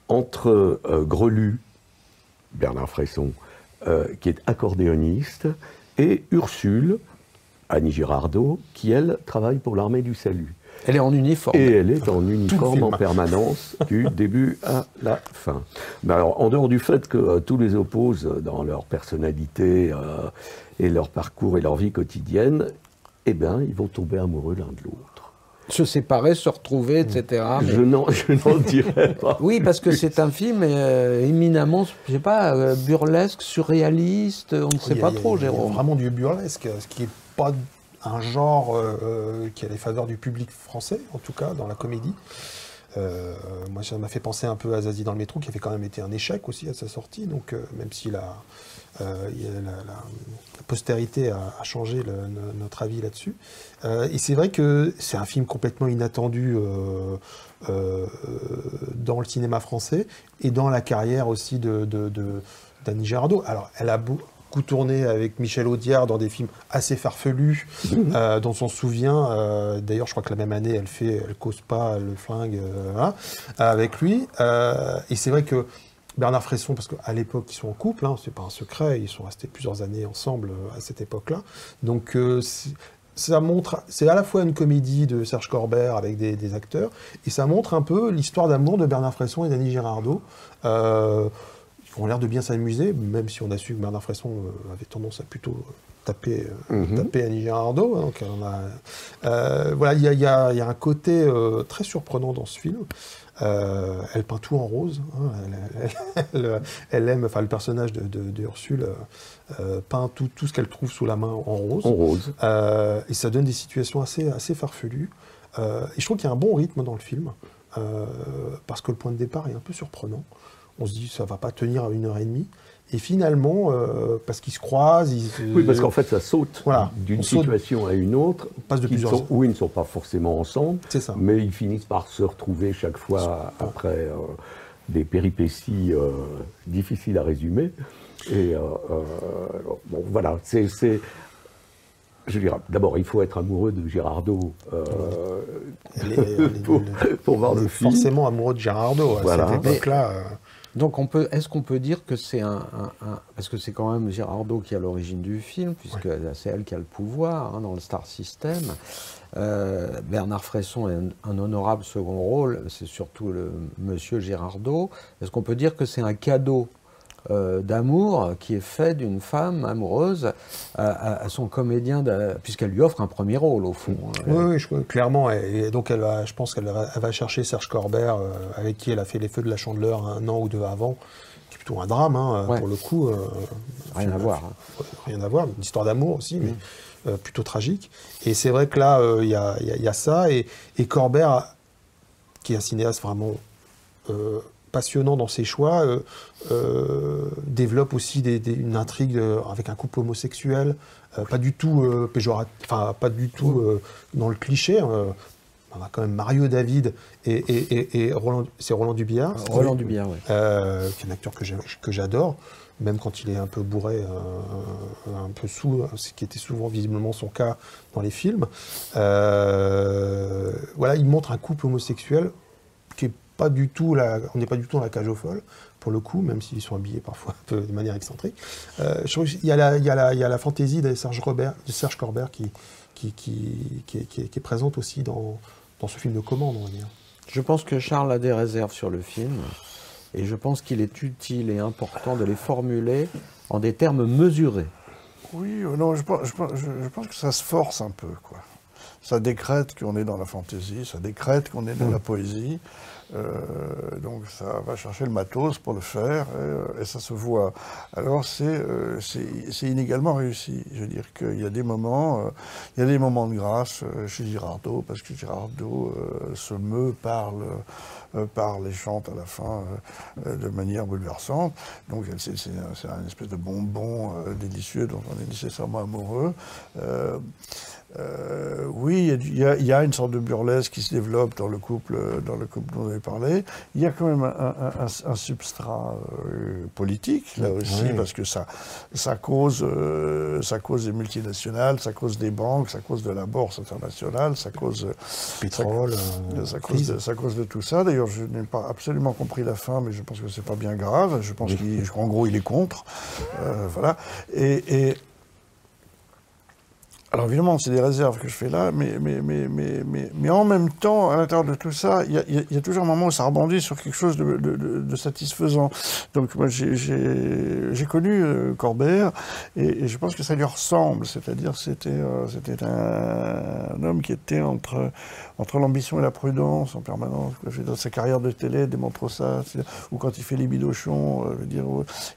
entre Grelu, Bernard Fresson, qui est accordéoniste, et Ursule, Annie Girardot, qui elle travaille pour l'armée du salut. Elle est en uniforme. Et elle est en uniforme en permanence, du début à la fin. Mais alors, en dehors du fait que euh, tous les opposent dans leur personnalité euh, et leur parcours et leur vie quotidienne, eh bien, ils vont tomber amoureux l'un de l'autre. Se séparer, se retrouver, etc. Je n'en je n'en dirai pas. Oui, parce que c'est un film euh, éminemment, je sais pas, euh, burlesque, surréaliste, on ne sait a- pas a- trop, Jérôme. Vraiment du burlesque, ce qui n'est pas un genre euh, euh, qui a les faveurs du public français, en tout cas, dans la comédie. Euh, moi, ça m'a fait penser un peu à Zazie dans le métro, qui avait quand même été un échec aussi à sa sortie. Donc, même si la, postérité a, changé notre avis là-dessus. Et c'est vrai que c'est un film complètement inattendu dans le cinéma français et dans la carrière aussi de, de, Girardot. Alors, elle a beaucoup tourné avec Michel Audiard dans des films assez farfelus, euh, dont on se souvient. euh, D'ailleurs, je crois que la même année, elle fait Elle cause pas le flingue euh, voilà, avec lui. Euh, et c'est vrai que Bernard Fresson, parce qu'à l'époque, ils sont en couple, hein, c'est pas un secret, ils sont restés plusieurs années ensemble euh, à cette époque-là. Donc, euh, ça montre, c'est à la fois une comédie de Serge Corbert avec des, des acteurs, et ça montre un peu l'histoire d'amour de Bernard Fresson et d'Annie Girardot. Euh, ont l'air de bien s'amuser, même si on a su que Bernard Fresson euh, avait tendance à plutôt taper, euh, Mhm. taper Annie Girardot. donc on a, euh, voilà, il y a, y y un côté euh, très surprenant dans ce film. Euh, elle peint tout en rose. hein, elle, elle- elle- elle aime, enfin le personnage de, de- de Ursule euh, euh, peint tout, tout ce qu'elle trouve sous la main en rose. En rose. Euh, et ça donne des situations assez, assez farfelues. Euh, et je trouve qu'il y a un bon rythme dans le film, euh, parce que le point de départ est un peu surprenant. On se dit ça va pas tenir à une heure et demie. Et finalement, euh, parce qu'ils se croisent, ils se- Oui, parce qu'en fait, ça saute Voilà, d'une on situation à une autre, passe de qui plusieurs- sont- où ils ne sont pas forcément ensemble, C'est ça. mais ils finissent par se retrouver chaque fois après euh, des péripéties euh, difficiles à résumer. Et bon, voilà, c'est. Je dirais, d'abord, il faut être amoureux de euh, est- pour, voir on le film. forcément amoureux de Girardot à cette époque-là. Donc, on peut, est-ce qu'on peut dire que c'est un, un- un- Parce que c'est quand même Girardot qui est à l'origine du film, puisque c'est elle qui a le pouvoir hein, dans le Star System. Euh, Bernard Fresson est un, un honorable second rôle, c'est surtout le monsieur Girardot. Est-ce qu'on peut dire que c'est un cadeau euh, d'amour qui est fait d'une femme amoureuse à, à- à son comédien, puisqu'elle lui offre un premier rôle au fond. hein. Oui, oui, je- clairement. Et donc, elle va, je pense qu'elle va, chercher Serge Corbert, euh, avec qui elle a fait Les Feux de la Chandeleur un an ou deux avant, qui est plutôt un drame, hein, Ouais. pour le coup. euh, Rien à voir. hein. Rien à voir, une histoire d'amour aussi, mais euh, plutôt tragique. Et c'est vrai que là, il y, a, y a- il y a ça. Et, et Corbert, qui est un cinéaste vraiment euh, passionnant dans ses choix, euh, euh, développe aussi des- des- une intrigue de- avec un couple homosexuel, euh, pas du tout euh, péjorat- enfin pas du tout euh, dans le cliché. euh, on a quand même Mario David et, et- et- et Roland, c'est Roland Dubillard. Roland Dubillard, oui. Euh, qui est un acteur que j'adore, même quand il est un peu bourré, euh, un peu sous, ce qui était souvent visiblement son cas dans les films. Euh, voilà, il montre un couple homosexuel qui est pas du tout la, on n'est pas du tout dans la cage aux folles pour le coup, même s'ils sont habillés parfois un peu de manière excentrique. Euh, je trouve qu'il y a la, il y a la, il y a la fantaisie de Serge, Robert, de Serge Corbert qui, qui, qui, qui est, qui est- qui est présente aussi dans, dans ce film de commande, on va dire. Je pense que Charles a des réserves sur le film et je pense qu'il est utile et important de les formuler en des termes mesurés. Oui, euh, non, je pense, je, pense, je- je pense que ça se force un peu, quoi. Ça décrète qu'on est dans la fantaisie, ça décrète qu'on est dans la poésie. Euh, donc ça va chercher le matos pour le faire et, euh, ça se voit. Alors c'est euh, c'est inégalement réussi. Je veux dire qu'il y a des moments, il y a des moments de grâce chez Girardot parce que Girardot se meut, parle, euh, parle et chante à la fin de manière bouleversante. Donc c'est un, espèce de bonbon délicieux dont on est nécessairement amoureux. Euh, oui, il y a y, une sorte de burlesque qui se développe dans le couple, dans le couple dont vous avez parlé. Il y a quand même un, un- un- un substrat euh, politique, là aussi, Oui. parce que ça, ça, cause, euh, ça cause des multinationales, ça cause des banques, ça cause de la bourse internationale, ça cause... Pétrole, ça, ça cause de, ça cause de tout ça. D'ailleurs, je n'ai pas absolument compris la fin, mais je pense que c'est pas bien grave. Je pense qu'en gros, il est contre. Voilà. Et, et- alors évidemment, c'est des réserves que je fais là, mais, mais, mais, mais, mais, en même temps, à l'intérieur de tout ça, il y a, y a- toujours un moment où ça rebondit sur quelque chose de, de- de- satisfaisant. Donc moi, j'ai- connu euh, Corbert, et, et je pense que ça lui ressemble. C'est-à-dire, c'était euh, c'était un, un homme qui était entre, entre l'ambition et la prudence en permanence. Je veux sa carrière de télé démontre ça. Ou quand il fait les bidochons, euh, je veux dire,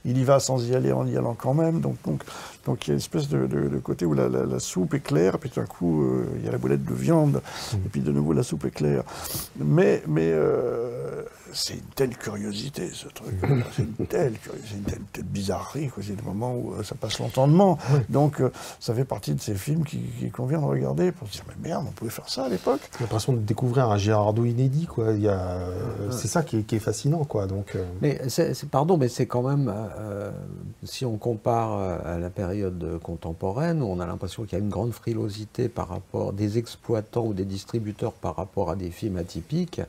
il y va sans y aller en y allant quand même. Donc, donc, donc il y a une espèce de, de- de côté où la, la- la soupe est claire, puis tout d'un coup, euh, il y a la boulette de viande, et puis de nouveau la soupe est claire. Mais, mais euh, c'est une telle curiosité, ce truc. c'est une telle curiosité, c'est une telle, telle bizarrerie. quoi. C'est des moments où euh, ça passe l'entendement. Donc, euh, ça fait partie de ces films qui, qui convient de regarder pour se dire, mais merde, on pouvait faire ça à l'époque. J'ai l'impression de découvrir un Gérardo inédit, quoi. Il y a, euh, c'est ça qui est, qui est fascinant, quoi. Donc, euh, Mais c'est, c'est- pardon, mais c'est quand même, euh, si on compare à la période contemporaine, où on a l'impression qu'il y a une grande frilosité par rapport des exploitants ou des distributeurs par rapport à des films atypiques,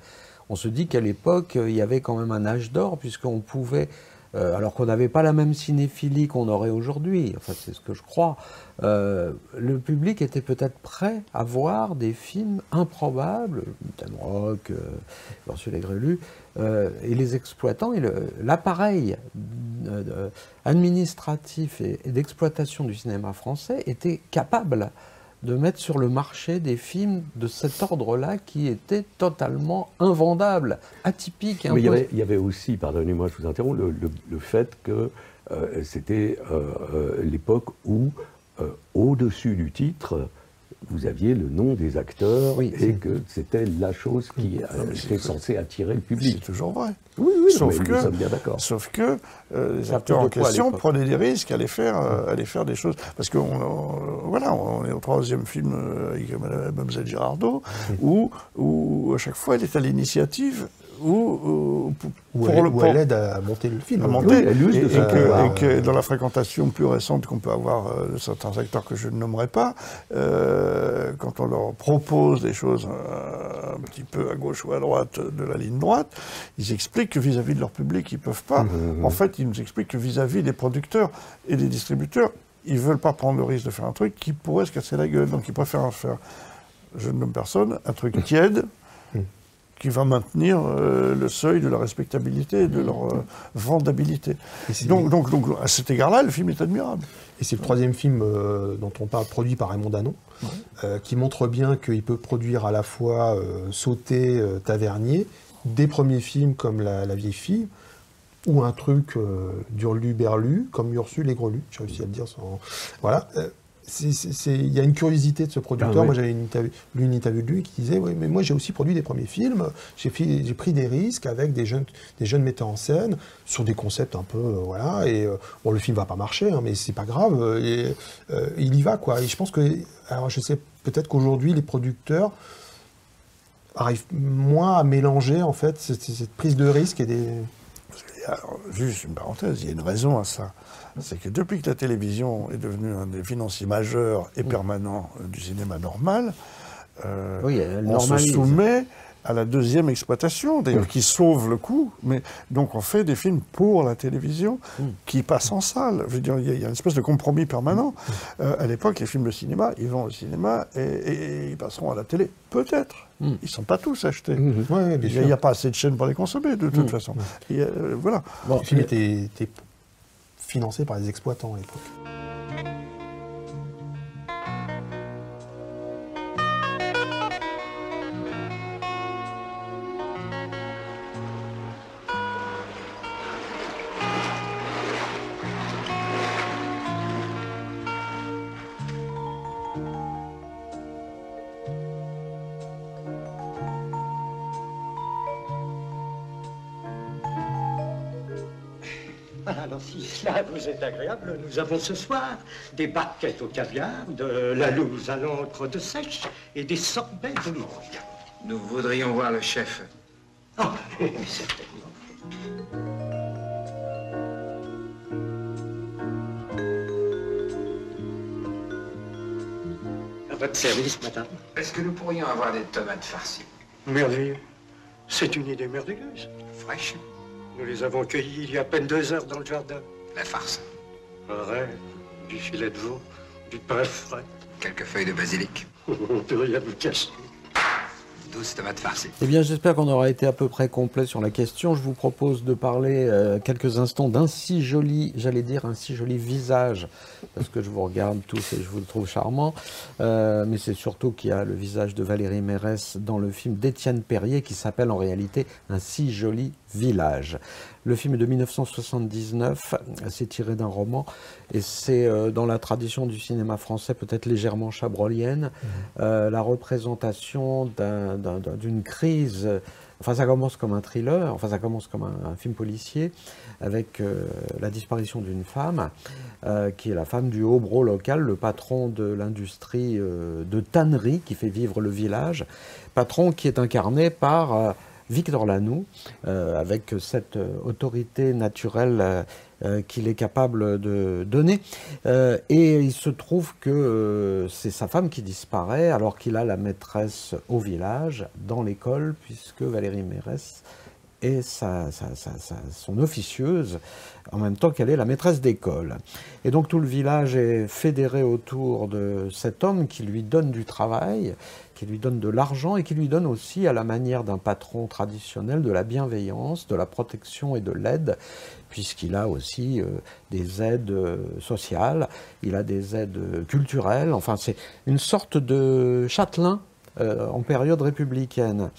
on se dit qu'à l'époque, euh, il y avait quand même un âge d'or, puisqu'on pouvait, euh, alors qu'on n'avait pas la même cinéphilie qu'on aurait aujourd'hui, enfin c'est ce que je crois, euh, le public était peut-être prêt à voir des films improbables, Rock, euh, Grelu, euh, et les exploitants, et l'appareil euh, euh, administratif et, et d'exploitation du cinéma français était capable de mettre sur le marché des films de cet ordre-là qui étaient totalement invendables, atypiques. Mais il y, avait, il y avait aussi, pardonnez-moi, je vous interromps, le, le- le fait que euh, c'était euh, l'époque où, euh, au-dessus du titre, vous aviez le nom des acteurs et que c'était la chose qui euh, était censée attirer le public. C'est toujours vrai. Oui, oui, sauf mais que, nous sommes bien d'accord. Sauf que euh, les acteurs en question prenaient des risques, allaient faire, euh, allaient faire des choses. Parce que on, on- voilà, on est au troisième film euh, avec Mademoiselle Girardot, où, où à chaque fois elle est à l'initiative, où- pour, elle- le pour- elle aide à monter le film. à Oui, monter. elle use et, de et que, pouvoir. et que dans la fréquentation plus récente qu'on peut avoir euh, de certains acteurs que je ne nommerai pas, euh, quand on leur propose des choses euh, un petit peu à gauche ou à droite de la ligne droite, ils expliquent que vis-à-vis de leur public, ils peuvent pas. En fait, ils nous expliquent que vis-à-vis des producteurs et des distributeurs, ils veulent pas prendre le risque de faire un truc qui pourrait se casser la gueule. Donc, ils préfèrent faire, je ne nomme personne, un truc tiède qui va maintenir euh, le seuil de la respectabilité et de leur euh, vendabilité. Donc, donc, donc, à cet égard-là, le film est admirable. Et c'est le troisième film euh, dont on parle, produit par Raymond Danon, qui montre bien qu'il peut produire à la fois Sauté, Tavernier, des premiers films comme La, La vieille fille, ou un truc euh, d'Urlu-Berlu, comme Ursule et Grelu, j'ai réussi à le dire sans... Voilà. Il y a une curiosité de ce producteur. Ah ouais. Moi, j'avais une interview- lu une interview de lui qui disait Oui, mais moi, j'ai aussi produit des premiers films. J'ai pris des risques avec des jeunes, des jeunes metteurs en scène sur des concepts un peu. euh, voilà. Et euh, bon, le film va pas marcher, hein, mais c'est pas grave. et, euh, il y va, quoi. Et je pense que. Alors, je sais peut-être qu'aujourd'hui, les producteurs arrivent moins à mélanger, en fait, cette, cette prise de risque et des. Alors, juste une parenthèse, il y a une raison à ça. C'est que depuis que la télévision est devenue un des financiers majeurs et permanents euh, du cinéma normal, euh, Oui, on se soumet à la deuxième exploitation, d'ailleurs, qui sauve le coup. Mais donc on fait des films pour la télévision qui passent en salle. Je veux dire, il y, a- il y a une espèce de compromis permanent. Euh, à l'époque, les films de cinéma, ils vont au cinéma et, et- et ils passeront à la télé, peut-être. Ils ne sont pas tous achetés. Ouais, il n'y a, pas assez de chaînes pour les consommer, de toute façon. Et, euh, voilà. le film était, était financé par les exploitants à l'époque. Alors si cela vous est agréable, nous avons ce soir des barquettes au caviar, de la louse à l'encre de sèche et des sorbets de mangue. Nous voudrions voir le chef. Ah, mais certainement. À votre service, madame. Est-ce que nous pourrions avoir des tomates farcies? Merveilleux. C'est une idée merveilleuse. Fraîches Nous les avons cueillies il y a à peine deux heures dans le jardin. La farce. Un rêve, du filet de veau, du pain frais. Quelques feuilles de basilic. On ne peut rien vous cacher. Eh bien, j'espère qu'on aura été à peu près complet sur la question. Je vous propose de parler euh, quelques instants d'un si joli, j'allais dire un si joli visage, parce que je vous regarde tous et je vous le trouve charmant. Euh, mais c'est surtout qu'il y a le visage de Valérie Mérès dans le film d'Étienne Perrier qui s'appelle en réalité Un si joli village. Le film est de 1979, c'est tiré d'un roman et c'est euh, dans la tradition du cinéma français peut-être légèrement chabrolienne, euh, la représentation d'un- d'un- d'un- d'une crise. Enfin, ça commence comme un thriller, enfin, ça commence comme un, un film policier, avec euh, la disparition d'une femme, euh, qui est la femme du Hobro local, le patron de l'industrie euh, de tannerie qui fait vivre le village. Patron qui est incarné par euh, Victor Lanoux, euh, avec cette euh, autorité naturelle euh, qu'il est capable de donner. Et il se trouve que c'est sa femme qui disparaît alors qu'il a la maîtresse au village, dans l'école, puisque Valérie Mérès est sa, sa- sa- sa- son officieuse, en même temps qu'elle est la maîtresse d'école. Et donc tout le village est fédéré autour de cet homme qui lui donne du travail, qui lui donne de l'argent et qui lui donne aussi, à la manière d'un patron traditionnel, de la bienveillance, de la protection et de l'aide, puisqu'il a aussi euh, des aides euh, sociales, il a des aides euh, culturelles, enfin c'est une sorte de châtelain euh, en période républicaine,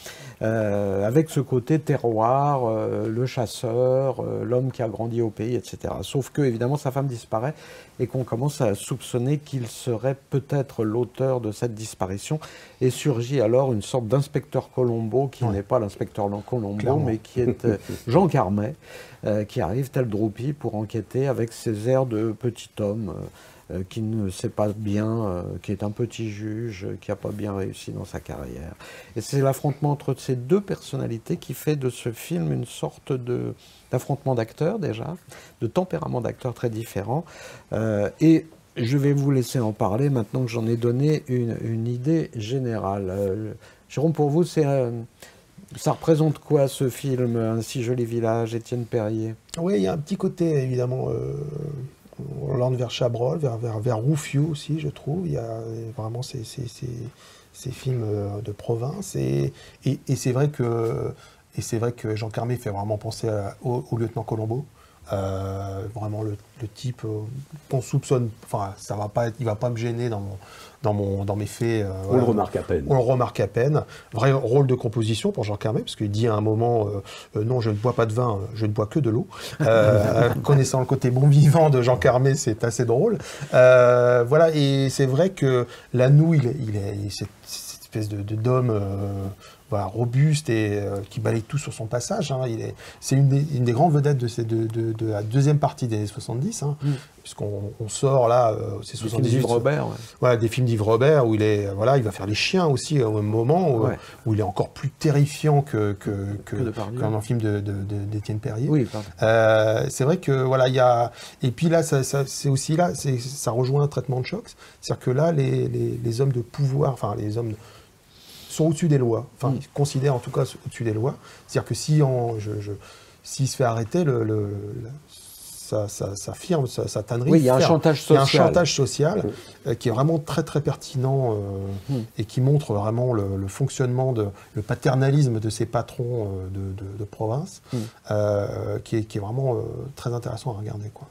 euh, avec ce côté terroir, euh, le chasseur, l'homme qui a grandi au pays, etc. Sauf que, évidemment, sa femme disparaît et qu'on commence à soupçonner qu'il serait peut-être l'auteur de cette disparition. Et surgit alors une sorte d'inspecteur Colombo, qui n'est pas l'inspecteur Colombo, Clairement. mais qui est Jean Carmet, qui arrive tel Droupi pour enquêter avec ses airs de petit homme. Euh, qui ne sait pas bien, euh, qui est un petit juge, euh, qui n'a pas bien réussi dans sa carrière. Et c'est l'affrontement entre ces deux personnalités qui fait de ce film une sorte d'affrontement d'acteurs déjà, de tempérament d'acteurs très différents. Et je vais vous laisser en parler maintenant que j'en ai donné une, idée générale. Jérôme, pour vous, ça représente quoi ce film, Un si joli village, Étienne Perrier? Oui, il y a un petit côté évidemment. L'oriente vers Chabrol, vers, vers, vers Rouffio aussi, je trouve. Il y a vraiment ces, ces, ces, films euh, de province. Et, et, c'est vrai que, vrai que Jean Carmé fait vraiment penser au, lieutenant Colombo. Euh, vraiment le, le type euh, qu'on soupçonne, enfin ça va pas être, il va pas me gêner dans, mon, dans, mon, dans mes faits. euh, On le remarque à peine. On le remarque à peine. Vrai rôle de composition pour Jean Carmet, parce qu'il dit à un moment euh, euh, non, je ne bois pas de vin, je ne bois que de l'eau. Connaissant le côté bon vivant de Jean Carmet, c'est assez drôle. Voilà, et c'est vrai que Lanou, il est, il est cette, cette espèce de de- d'homme. Voilà, robuste et euh, qui balaye tout sur son passage. hein. Il est, c'est une des, une des grandes vedettes de, ces- de, de- de la deuxième partie des années 70, hein, puisqu'on on sort là, euh, c'est Des films 78. d'Yves Robert, ouais. Voilà, des films d'Yves Robert où il est, voilà, il va faire les chiens aussi au même moment où, Ouais. où il est encore plus terrifiant que que, que, qu'un film d'Étienne Perrier. Oui. Euh, c'est vrai que voilà, il y a et puis là, ça, ça- c'est aussi là, c'est, ça rejoint un traitement de choc, c'est-à-dire que là, les, les- les hommes de pouvoir, enfin les hommes sont au-dessus des lois, enfin ils se considèrent en tout cas au-dessus des lois, c'est-à-dire que si on, je, je- s'il se fait arrêter, le, le- le- sa, sa- sa firme, sa, sa tannerie. Oui, il y a un chantage Il y a un social. chantage social euh, qui est vraiment très très pertinent euh, Hmm. et qui montre vraiment le, le fonctionnement, de, le paternalisme de ces patrons euh, de, de- de province, euh, qui, est, qui est vraiment très intéressant à regarder. Quoi.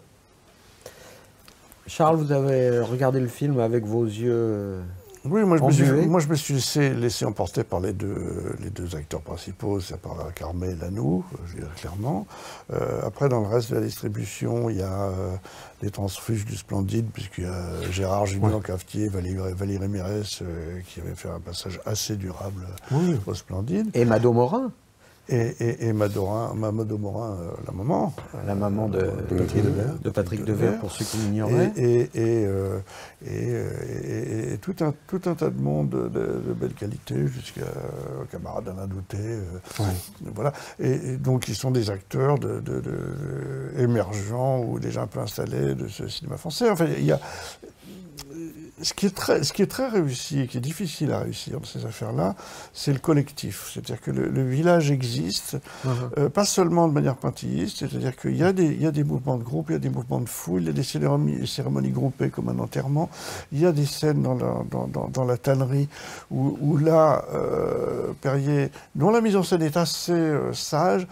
Charles, vous avez regardé le film avec vos yeux. Oui, moi je, me suis, moi je me suis laissé, laissé emporter par les deux, les deux acteurs principaux, c'est par Carmé et Lanou, je veux dire clairement. Euh, après, dans le reste de la distribution, il y a euh, les transfuges du Splendide, puisqu'il y a Gérard Junior Cafetier, Valérie, Valérie Mérès, euh, qui avait fait un passage assez durable Oui. au Splendide. Et Mado Morin et, et, et Madorin, Mamado Morin, euh, la maman. La maman de, euh, Patrick Devers, de Patrick Devers, pour ceux qui l'ignoraient. Et, et, euh, et, et tout, un, tout un tas de monde de, de belle qualité, jusqu'à euh, camarade Alain Douté. euh, Voilà. Et, et donc, ils sont des acteurs de, de- de- émergents ou déjà un peu installés de ce cinéma français. Enfin, il y a. Ce qui, est très, ce qui est très réussi et qui est difficile à réussir dans ces affaires-là, c'est le collectif. C'est-à-dire que le, le village existe, euh, pas seulement de manière pointilliste, c'est-à-dire qu'il y, a des- il y a des mouvements de groupe, il y a des mouvements de foule, il y a des cérémonies, cérémonies groupées comme un enterrement, il y a des scènes dans la, dans, dans- dans la tannerie où, où là, euh, Perrier, dont la mise en scène est assez euh, sage,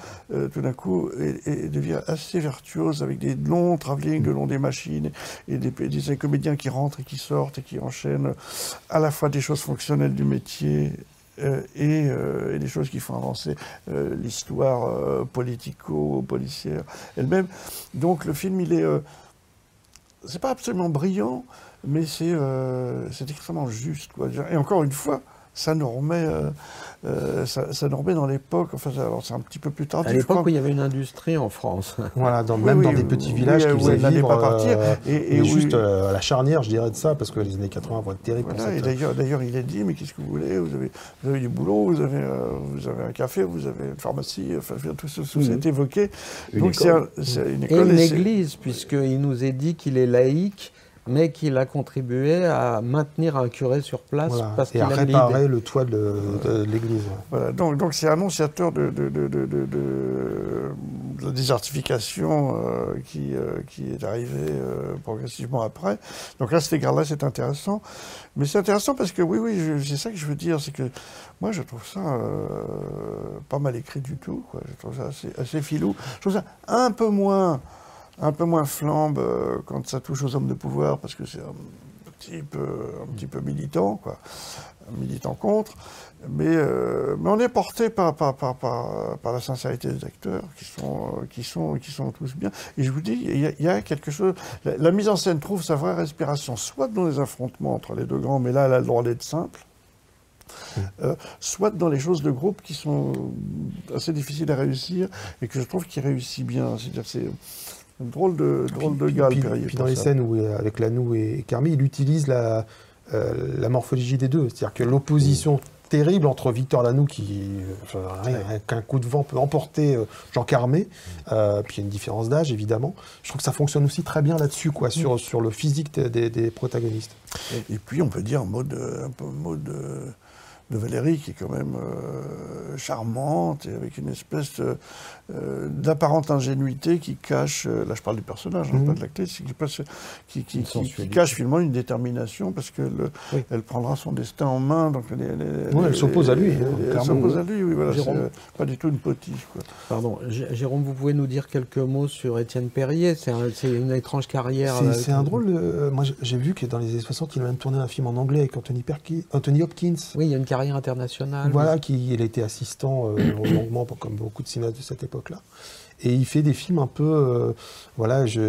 tout d'un coup, et, et devient assez virtuose avec des longs travelling le long des machines et des, des, des comédiens qui rentrent et qui sortent et qui enchaînent à la fois des choses fonctionnelles du métier euh, et, euh, et des choses qui font avancer euh, l'histoire politico-policière elle-même. Donc le film, il est. c'est pas absolument brillant, mais c'est extrêmement juste. Et encore une fois, ça nous remet, euh, euh, ça, ça nous remet dans l'époque. Enfin, alors c'est un petit peu plus tardif. À l'époque où il y avait une industrie en France. Voilà, dans, Oui, même oui, dans des petits oui, villages oui, qui faisaient vivre, pas partir. euh, Et- et mais oui. juste euh, à la charnière, je dirais de ça, parce que les années 80 vont être terribles pour Voilà, et cette... d'ailleurs, d'ailleurs, il est dit, mais qu'est-ce que vous voulez? Vous avez, vous avez du boulot, vous avez, euh, vous avez un café, vous avez une pharmacie, enfin, tout, ça- tout ça Mhm. est évoqué. Une Donc c'est école. une Et école. une et église, puisqu'il nous est dit qu'il est laïque, mais qu'il a contribué à maintenir un curé sur place Voilà, parce et qu'il réparer l'idée. le toit de, de l'église. Voilà, donc donc c'est annonciateur de, de, de, de, de- de- de la désertification euh, qui, euh, qui est arrivée euh, progressivement après. Donc à cet égard-là, c'est intéressant. Mais c'est intéressant parce que oui, oui, c'est ça que je veux dire, c'est que moi, je trouve ça euh, pas mal écrit du tout. Quoi. Je trouve ça assez, assez filou. Je trouve ça un peu moins, un peu moins flambe euh, quand ça touche aux hommes de pouvoir, parce que c'est un petit peu, un petit peu militant, quoi, militant contre. Mais, euh, on est porté par, par, par, par, la sincérité des acteurs, qui sont, euh, qui sont, qui sont tous bien. Et je vous dis, il y, a- quelque chose. La, mise en scène trouve sa vraie respiration, soit dans les affrontements entre les deux grands, mais là, elle a le droit d'être simple. soit dans les choses de groupe qui sont assez difficiles à réussir et que je trouve qu'il réussit bien. C'est-à-dire, c'est drôle de, drôle de gars, le Puis, Perrier, puis dans les ça. scènes où, euh, avec Lanou et Carmi, il utilise la, euh, la morphologie des deux. C'est-à-dire que l'opposition terrible entre Victor Lanoux, qui, euh, rien, avec un coup de vent, peut emporter euh, Jean Carmé, puis il y a une différence d'âge, évidemment. Je trouve que ça fonctionne aussi très bien là-dessus, quoi, sur, sur le physique des, des- des protagonistes. Et puis, on peut dire un mot de, un peu mot de, Valérie, qui est quand même euh, charmante, et avec une espèce euh, d'apparente ingénuité qui cache, euh, là je parle du personnage, hein, Mhm. pas de l'actrice, qui, qui, qui, Une qui- qui sensualité. cache finalement une détermination, parce qu'elle elle prendra son destin en main. Donc elle, elle- Ouais, elle s'oppose à lui, Elle, hein, elle s'oppose à lui, oui, voilà. Jérôme. euh, pas du tout une potiche. Quoi. Pardon, J- Jérôme, vous pouvez nous dire quelques mots sur Étienne Perrier C'est un- c'est une étrange carrière. C'est un drôle. euh, moi, j'ai- vu que dans les années 60, il a même tourné un film en anglais avec Anthony, Perki- Anthony Hopkins. Oui, il y a une carrière internationale. Voilà, qui, il été assistant euh, longuement, comme beaucoup de cinéastes de cette époque-là. Et il fait des films un peu. euh, voilà, je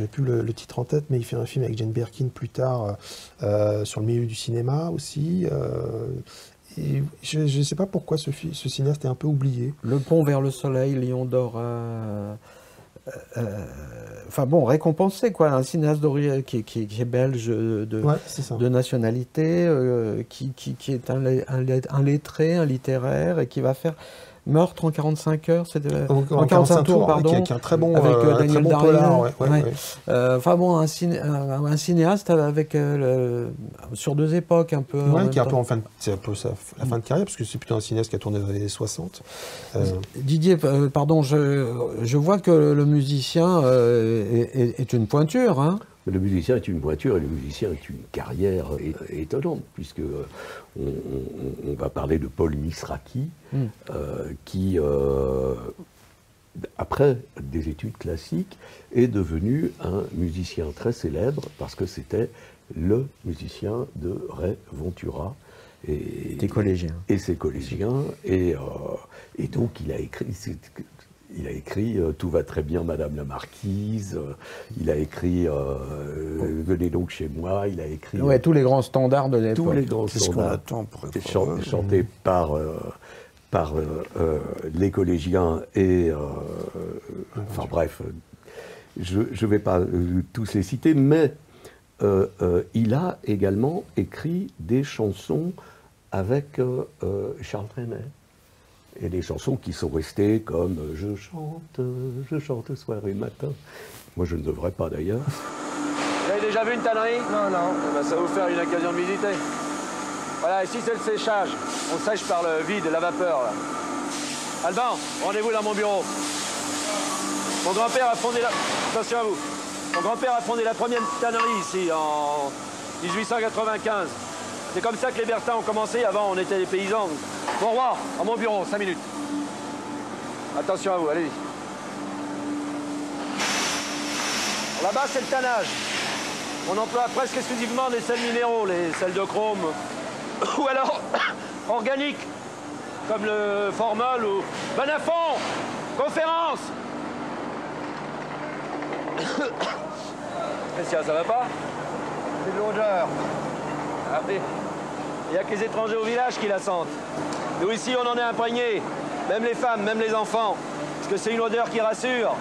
n'ai plus le, le titre en tête, mais il fait un film avec Jane Birkin plus tard euh, sur le milieu du cinéma aussi. euh, et je ne sais pas pourquoi ce, ce cinéaste est un peu oublié. Le pont vers le soleil, Lion d'or. Euh, Enfin bon, récompensé quoi, un cinéaste qui, qui- qui est belge euh, de, Ouais, nationalité, euh, qui, est un, un lettré, un littéraire et qui va faire Meurtre en 45 heures, c'est de- En- en 45 tours, pardon, qui est- un très bon, avec euh, euh, un Daniel très bon Dario. polar, ouais, ouais, Ouais. ouais. Euh, Enfin bon, un, ciné- un- un cinéaste avec euh, le- sur deux époques un peu. qui est un peu en fin de, c'est un peu sa- la fin de carrière, parce que c'est plutôt un cinéaste qui a tourné dans les années 60. Euh, Didier, euh, pardon, je, je vois que le musicien euh, est, est- est une pointure. Hein Mais Le musicien est une voiture et le musicien est une carrière é- étonnante, puisque euh, on, on- on va parler de Paul Misraki, Mm. euh, qui, euh, après des études classiques, est devenu un musicien très célèbre parce que c'était le musicien de Ray Ventura. Et, Des collégiens. Et ses collégiens. Et, euh, et donc, il a écrit. Il a écrit euh, Tout va très bien, Madame la Marquise. euh, il a écrit euh, Venez donc chez moi. Il a écrit Ouais, tous les grands standards de l'époque. tous les grands Qu'est-ce qu'on standards attend pour être chan- heureux chantés par, euh, par euh, euh, les collégiens et... euh, enfin bref, je ne vais pas euh, tous les citer, mais euh, euh, il a également écrit des chansons avec euh, euh, Charles Trenet. Et des chansons qui sont restées comme euh, Je chante, euh, je chante soir et matin. Moi, je ne devrais pas d'ailleurs. Vous avez déjà vu une tannerie? Non, non. Eh ben, ça va vous faire une occasion de visiter. Voilà, ici c'est le séchage. On sèche par le vide, la vapeur. Là. Alban, rendez-vous dans mon bureau. Mon grand-père a fondé la... Attention à vous. Mon grand-père a fondé la première tannerie ici en 1895. C'est comme ça que les Bertins ont commencé. Avant, on était des paysans. Bon roi, à mon bureau, 5 minutes. Attention à vous, allez-y. Là-bas, c'est le tannage. On emploie presque exclusivement des sels minéraux, les sels de chrome, ou alors organiques, comme le formol ou Bonafont, conférence. Christian, ça va pas? C'est de l'odeur. Ah oui. Il n'y a que les étrangers au village qui la sentent. Nous ici, on en est imprégnés. Même les femmes, même les enfants. Parce que c'est une odeur qui rassure.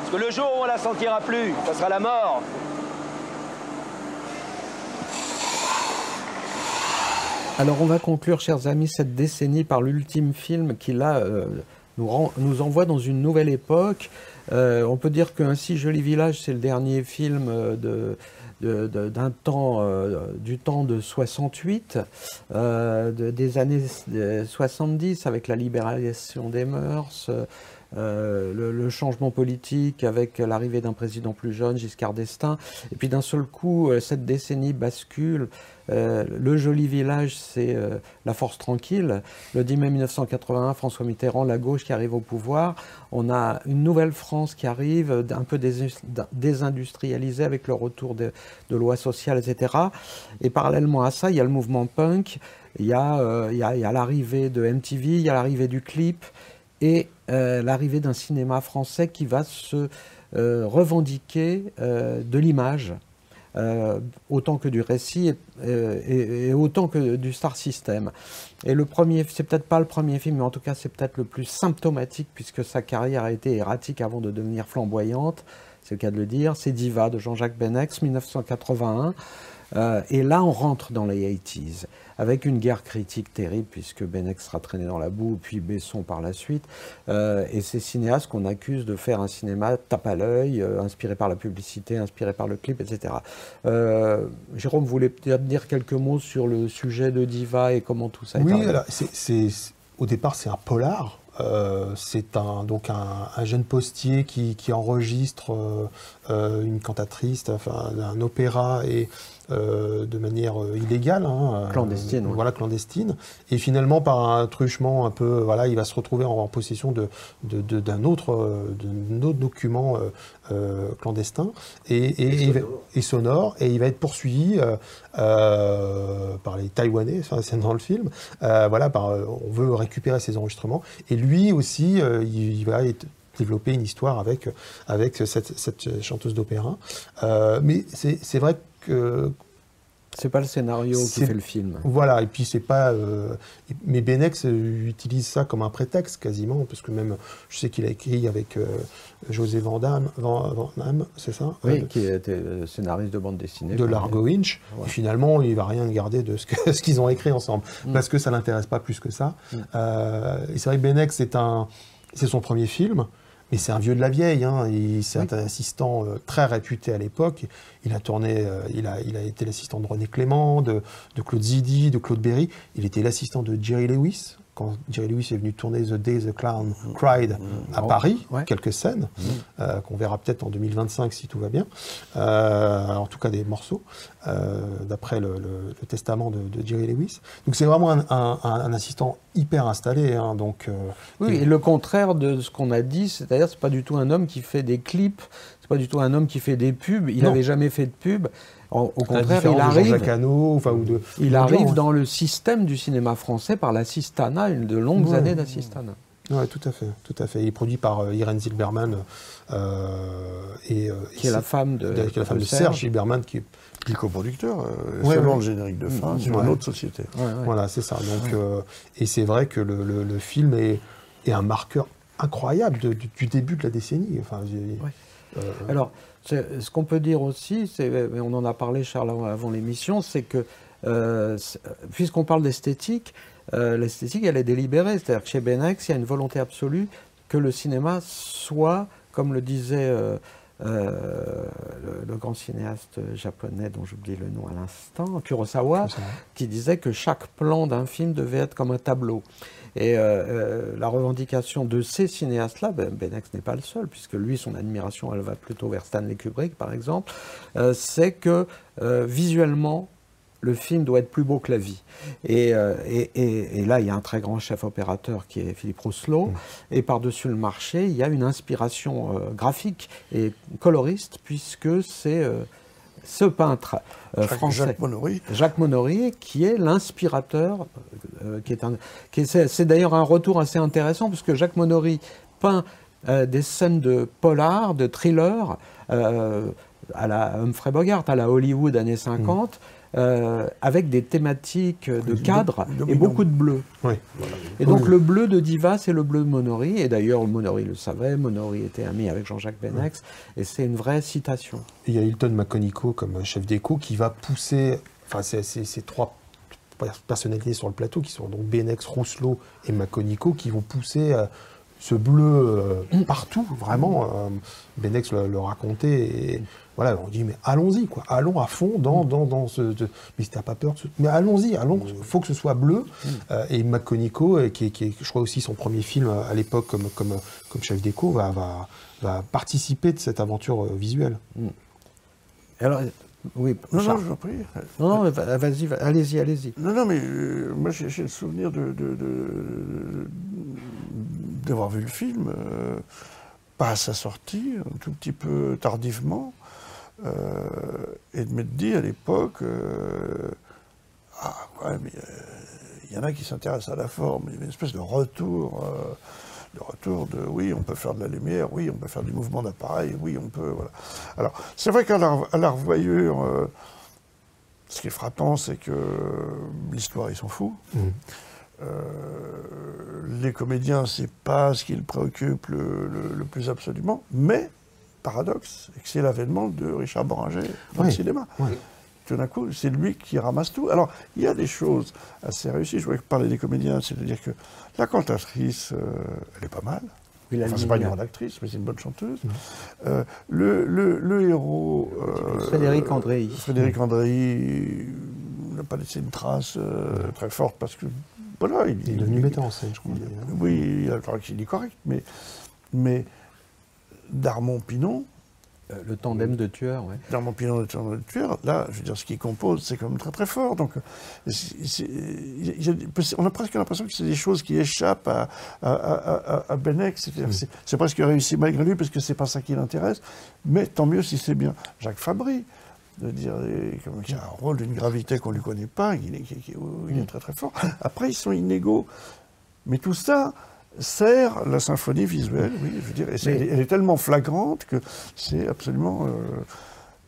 Parce que le jour où on la sentira plus, ça sera la mort. Alors on va conclure, chers amis, cette décennie par l'ultime film qui là euh, nous, envoie dans une nouvelle époque. Euh, on peut dire qu'un si joli village, c'est le dernier film euh, de- d'un temps, euh, du temps de 68, euh, de- des années euh, 70 avec la libéralisation des mœurs. Euh, le, changement politique avec l'arrivée d'un président plus jeune, Giscard d'Estaing, et puis d'un seul coup, euh, cette décennie bascule. Euh, le joli village, c'est la force tranquille. Le 10 mai 1981, François Mitterrand, la gauche qui arrive au pouvoir. On a une nouvelle France qui arrive, un peu dés- désindustrialisée avec le retour de, lois sociales, etc. Et parallèlement à ça, il y a le mouvement punk, il y a l'arrivée de MTV, il y a l'arrivée du clip et euh, l'arrivée d'un cinéma français qui va se euh, revendiquer euh, de l'image, autant que du récit et- et autant que du star system. Et le premier, c'est peut-être pas le premier film, mais en tout cas c'est peut-être le plus symptomatique puisque sa carrière a été erratique avant de devenir flamboyante. C'est le cas de le dire. C'est Diva de Jean-Jacques Benex, 1981. Euh, et là, on rentre dans les 80s, avec une guerre critique terrible, puisque Benex sera traîné dans la boue, puis Besson par la suite. Euh, et ces cinéastes qu'on accuse de faire un cinéma tape à l'œil, euh, inspiré par la publicité, inspiré par le clip, etc. Jérôme voulait peut-être dire quelques mots sur le sujet de Diva et comment tout ça est Oui, arrivé. alors, c'est- au départ, c'est un polar. Euh, c'est un, donc un, un jeune postier qui, qui enregistre euh, euh, une cantatrice, enfin un opéra et euh, de manière euh, illégale, hein, euh, Clandestine, ouais. voilà clandestine. Et finalement, par un truchement un peu, voilà, il va se retrouver en, en possession de de- de- d'un autre, d'un autre document euh, clandestin et, et, Et il va- sonore. et sonore, et il va être poursuivi par les Taïwanais, c'est dans le film. Voilà, par, on veut récupérer ses enregistrements. Et lui aussi, il, il va être- développer une histoire avec, avec cette, cette chanteuse d'opéra. Euh, mais c'est c'est vrai que C'est pas le scénario qui fait le film. voilà, et puis c'est pas. euh, mais Benex euh, utilise ça comme un prétexte quasiment, parce que même, je sais qu'il a écrit avec euh, José Van Damme, Van, Van Damme, c'est ça? Oui, Euh, qui était scénariste de bande dessinée. de Largo Winch. Ouais. Et finalement, il va rien garder de ce qu'ils ont écrit ensemble, Mm. parce que ça l'intéresse pas plus que ça. Mm. Et c'est vrai que Benex, c'est un, c'est son premier film. Mais c'est un vieux de la vieille, hein. C'est un assistant euh, très réputé à l'époque. Il a tourné, euh, il, a, il a été l'assistant de René Clément, de, de Claude Zidi, de Claude Berry. Il était l'assistant de Jerry Lewis quand Jerry Lewis est venu tourner The Day the Clown Cried à Oh, Paris, ouais. quelques scènes euh, qu'on verra peut-être en 2025 si tout va bien. Euh, en tout cas des morceaux, euh, d'après le, le- le testament de, de Jerry Lewis. Donc c'est vraiment un, un- un- un assistant hyper installé. hein, donc, Oui, et le contraire de ce qu'on a dit, c'est-à-dire c'est pas du tout un homme qui fait des clips, c'est pas du tout un homme qui fait des pubs. Il n'avait jamais fait de pub. Au, contraire, il de arrive. Jean-Jacques Hano, enfin, ou de, Il arrive hein. dans le système du cinéma français par l'assistana, une de longues Ouais. années d'assistana. Oui, tout à fait, tout à fait. Il est produit par euh, Irene Zilberman euh, et, euh, Qui est la femme de- qui est la femme de de Serge Serge. Zilberman qui est Qui coproducteur, euh, Ouais, selon ouais. le générique de fin, sur ouais. une autre société. Voilà, c'est ça. Donc, euh, et c'est vrai que le, le- le film est, est un marqueur incroyable de- du, du début de la décennie. Enfin, euh, Alors, ce qu'on peut dire aussi, mais on en a parlé, Charles, avant, l'émission, c'est que, euh, puisqu'on parle d'esthétique, euh, l'esthétique, elle est délibérée. C'est-à-dire que chez Benex, il y a une volonté absolue que le cinéma soit, comme le disait euh, grand cinéaste japonais dont j'oublie le nom à l'instant, Kurosawa, qui disait que chaque plan d'un film devait être comme un tableau. Et euh, euh, la revendication de ces cinéastes-là, ben, Benex n'est pas le seul, puisque lui, son admiration, elle va plutôt vers Stanley Kubrick, par exemple, euh, c'est que euh, visuellement, le film doit être plus beau que la vie. Et, euh, et- et- et là, il y a un très grand chef opérateur qui est Philippe Rousselot. Et par-dessus le marché, il y a une inspiration euh, graphique et coloriste, puisque c'est euh, ce peintre Jacques- français, Jacques Monory. Jacques Monory, qui est l'inspirateur, qui est un, qui est- c'est, d'ailleurs un retour assez intéressant, puisque Jacques Monory peint des scènes de polar, de thriller, à la Humphrey Bogart, à la Hollywood années 50. Euh, avec des thématiques de cadre et beaucoup de bleu. Oui. Et donc le bleu de Diva, c'est le bleu de Monory. Et d'ailleurs, Monory le savait, Monory était ami avec Jean-Jacques Benex. Et c'est une vraie citation. Il y a Hilton Maconico comme chef d'écho qui va pousser, enfin c'est c'est- ces trois personnalités sur le plateau qui sont donc Benex, Rousselot et Maconico qui vont pousser euh, ce bleu euh, partout, vraiment. euh, Benex le, le racontait et voilà, on dit mais allons-y quoi, allons à fond dans, dans, dans ce, mais si t'as pas peur, de ce- mais allons-y, allons, faut que ce soit bleu. Euh, et Maconico, euh, qui est, qui est, je crois aussi son premier film euh, à l'époque comme, comme, comme chef d'écho, va, va, va participer de cette aventure visuelle. Alors, oui, Non, non, je vous en prie. Non, non, vas-y, va- allez-y, allez-y. Non, non, mais euh, moi j'ai le souvenir de, de- de- d'avoir vu le film, euh, pas à sa sortie, un tout petit peu tardivement, et de m'être dit à l'époque, euh, ah ouais, mais euh, il y en a qui s'intéressent à la forme, il y avait une espèce de retour. euh, de retour de oui, on peut faire de la lumière, oui, on peut faire du mouvement d'appareil, oui, on peut. Voilà. Alors, c'est vrai qu'à la, à la revoyure, euh, ce qui est frappant, c'est que l'histoire, ils s'en foutent. Euh, les comédiens, c'est pas ce qui les préoccupe le, le- le plus absolument, mais, paradoxe, c'est que c'est l'avènement de Richard Boringer dans le Oui, cinéma. oui. Tout d'un coup, c'est lui qui ramasse tout. Alors, il y a des choses assez réussies. Je voulais parler des comédiens, c'est-à-dire que la cantatrice, euh, elle est pas mal. Oui, enfin, c'est pas une grande actrice, mais c'est une bonne chanteuse. Euh, le, le- le héros. euh, Frédéric Andréi. Frédéric Andréi n'a pas laissé une trace très forte parce que. Voilà, Il est devenu metteur en scène, je crois. Oui, il a il est correct, mais, mais Pinon. Euh, le tandem de tueurs, ouais. Darmon Pinon, le tandem de tueurs, là, je veux dire, ce qu'il compose, c'est quand même très très fort. Donc, euh, c'est- on a presque l'impression que c'est des choses qui échappent à, à, à, à- à Benex. C'est-à-dire, c'est- presque réussi malgré lui, parce que c'est pas ça qui l'intéresse. Mais tant mieux si c'est bien. Jacques Fabry, de dire euh, comme- a un rôle d'une gravité qu'on ne lui connaît pas, il est, il est très très fort. Après, ils sont inégaux. Mais tout ça sert la symphonie visuelle, oui, je veux dire, et elle, est, elle est tellement flagrante que c'est absolument euh,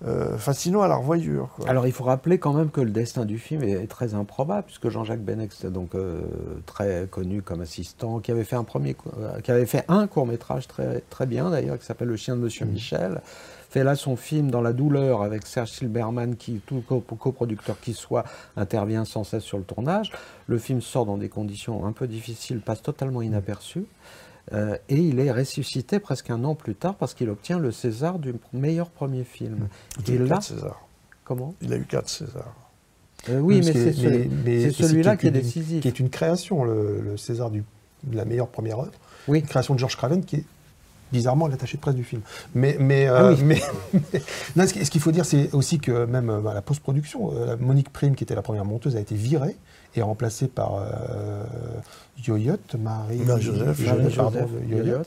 euh, fascinant à la revoyure. quoi. Alors il faut rappeler quand même que le destin du film est très improbable, puisque Jean-Jacques Benex, donc euh, très connu comme assistant, qui avait fait un premier, qui avait fait un court métrage très très bien d'ailleurs, qui s'appelle Le Chien de Monsieur Michel, fait là son film Dans la douleur avec Serge Silberman, qui tout co- coproducteur qui soit intervient sans cesse sur le tournage. Le film sort dans des conditions un peu difficiles, passe totalement inaperçu. Euh, et il est ressuscité presque un an plus tard parce qu'il obtient le César du meilleur premier film. Il a Et eu là, quatre Césars. comment? Il a eu quatre Césars. Euh, oui, mais c'est celui-là qui est décisif. Qui est une création, le, le César du, de la meilleure première œuvre. Oui. Une création de George Craven qui est bizarrement l'attaché de presse du film. Mais, mais, Ah euh, oui. mais- mais- non, ce qui- ce qu'il faut dire, c'est aussi que même euh, à la post-production, euh, Monique Prime, qui était la première monteuse, a été virée et remplacée par euh, Yoyot, Marie Marie-Joseph. Marie-Joseph, pardon, Marie-Joseph Yoyot. Yoyot.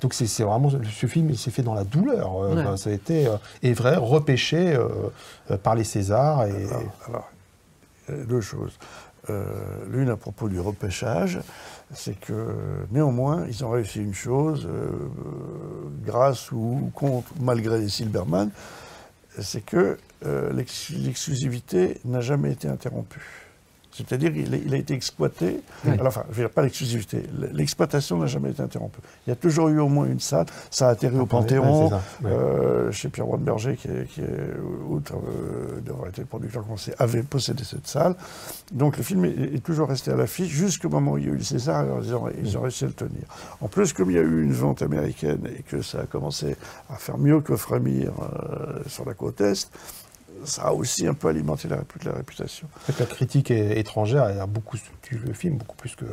Donc c'est vraiment ce film, il s'est fait dans la douleur. euh, Ouais. enfin, ça a été euh, et vrai repêché euh, euh, par les Césars et Alors, alors, deux choses. euh, l'une à propos du repêchage, c'est que néanmoins, ils ont réussi une chose, euh, grâce ou contre, malgré les Silberman, c'est que euh, l'ex- l'exclusivité n'a jamais été interrompue. C'est-à-dire qu'il a, été exploité. Oui. Alors, enfin, je veux dire, pas l'exclusivité. L'exploitation n'a jamais été interrompue. Il y a toujours eu au moins une salle. Ça a atterri au Panthéon, euh, chez Pierre Berger, qui, est, qui est, outre euh, d'avoir été le producteur commencé, avait possédé cette salle. Donc le film est, est toujours resté à l'affiche jusqu'au moment où il y a eu le César. Alors, ils, ont, ils ont réussi à le tenir. En plus, comme il y a eu une vente américaine et que ça a commencé à faire mieux que Frémir euh, sur la côte Est, ça a aussi un peu alimenté la, la réputation. La critique étrangère a beaucoup le film, beaucoup plus que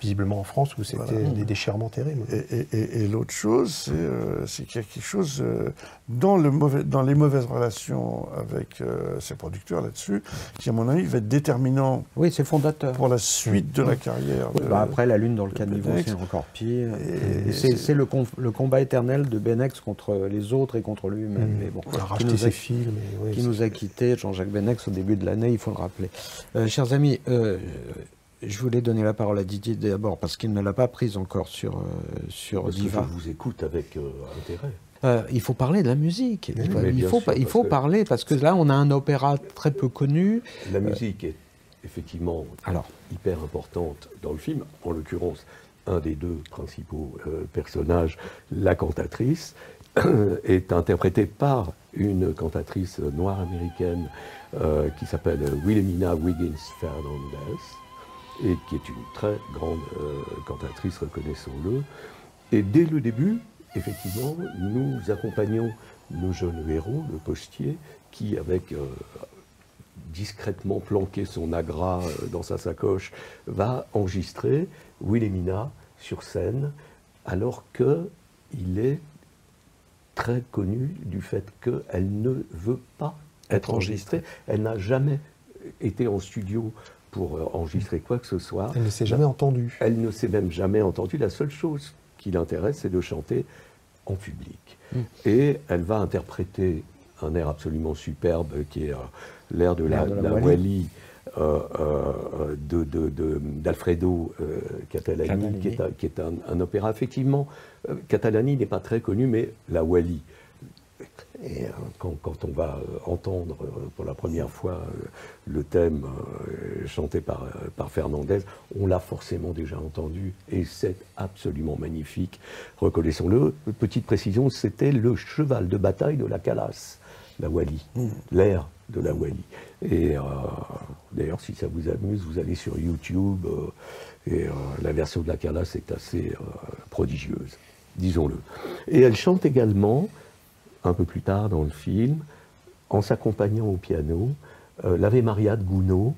visiblement en France où c'était Voilà. des déchirements terribles. Et, et- et- et l'autre chose, c'est euh, c'est qu'il y a quelque chose euh, dans, le mauvais, dans les mauvaises relations avec euh, ses producteurs là-dessus, qui, à mon avis, va être déterminant Oui, c'est fondateur. pour la suite de la carrière. Oui, de- bah après, la lune dans le caniveau, c'est encore pire. Et Et c'est le, com- le combat éternel de Benex contre les autres et contre lui-même. Mmh. Mais bon, Il a qui racheté nous a- ses films. qui nous a quittés, Jean-Jacques Benex, au début de l'année, il faut le rappeler. Euh, chers amis, euh, je voulais donner la parole à Didier d'abord parce qu'il ne l'a pas prise encore sur, euh, sur Parce que Diva. je vous écoute avec euh, intérêt. Euh, il faut parler de la musique. Il, faut- il parce que- parler parce que là, on a un opéra très peu connu. La musique est effectivement Alors. hyper importante dans le film, en l'occurrence un des deux principaux euh, personnages, la cantatrice, est interprétée par une cantatrice noire américaine euh, qui s'appelle Wilhelmina Wiggins Fernandez et qui est une très grande euh, cantatrice, reconnaissons-le. Et dès le début, effectivement, nous accompagnons le jeune héros, le postier, qui, avec euh, discrètement planqué son agra euh, dans sa sacoche, va enregistrer Wilhelmina sur scène, alors qu'il est très connu du fait qu'elle ne veut pas être enregistrée. Elle n'a jamais été en studio pour euh, enregistrer quoi que ce soit. Elle ne s'est jamais entendue. Elle ne s'est même jamais entendue. La seule chose qui l'intéresse, c'est de chanter en public. Mm. Et elle va interpréter un air absolument superbe qui est euh, l'air de la, L'air de la la Wally. Euh, de- de- de- d'Alfredo Catalani, Catalani. qui est, un, qui est un- un opéra. Effectivement, Catalani n'est pas très connu, mais la Wally. Et euh, quand, quand on va euh, entendre euh, pour la première fois le thème chanté par, par Fernandez, on l'a forcément déjà entendu et c'est absolument magnifique. Reconnaissons-le. Petite précision, c'était le cheval de bataille de la Calas, la Wally, l'air de la Wally. Et euh, d'ailleurs, si ça vous amuse, vous allez sur YouTube euh, et euh, la version de la Calas est assez prodigieuse, disons-le. Et elle chante également un peu plus tard dans le film, en s'accompagnant au piano, euh, l'Ave Maria de Gounod,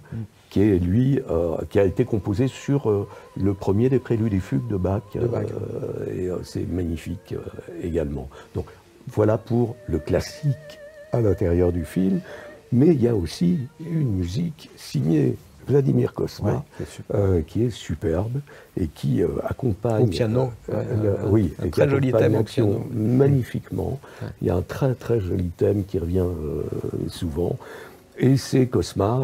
qui est lui, euh, qui a été composé sur euh, le premier des préludes et fugues de Bach, De Bach. euh, et c'est magnifique également. Donc voilà pour le classique à l'intérieur du film, mais il y a aussi une musique signée Vladimir Kosma, Ouais, super. euh, qui est superbe et qui euh, accompagne Au piano, euh, le- oui, un et qui très joli thème au piano. magnifiquement. Il y a un très très joli thème qui revient souvent. Et c'est Cosma,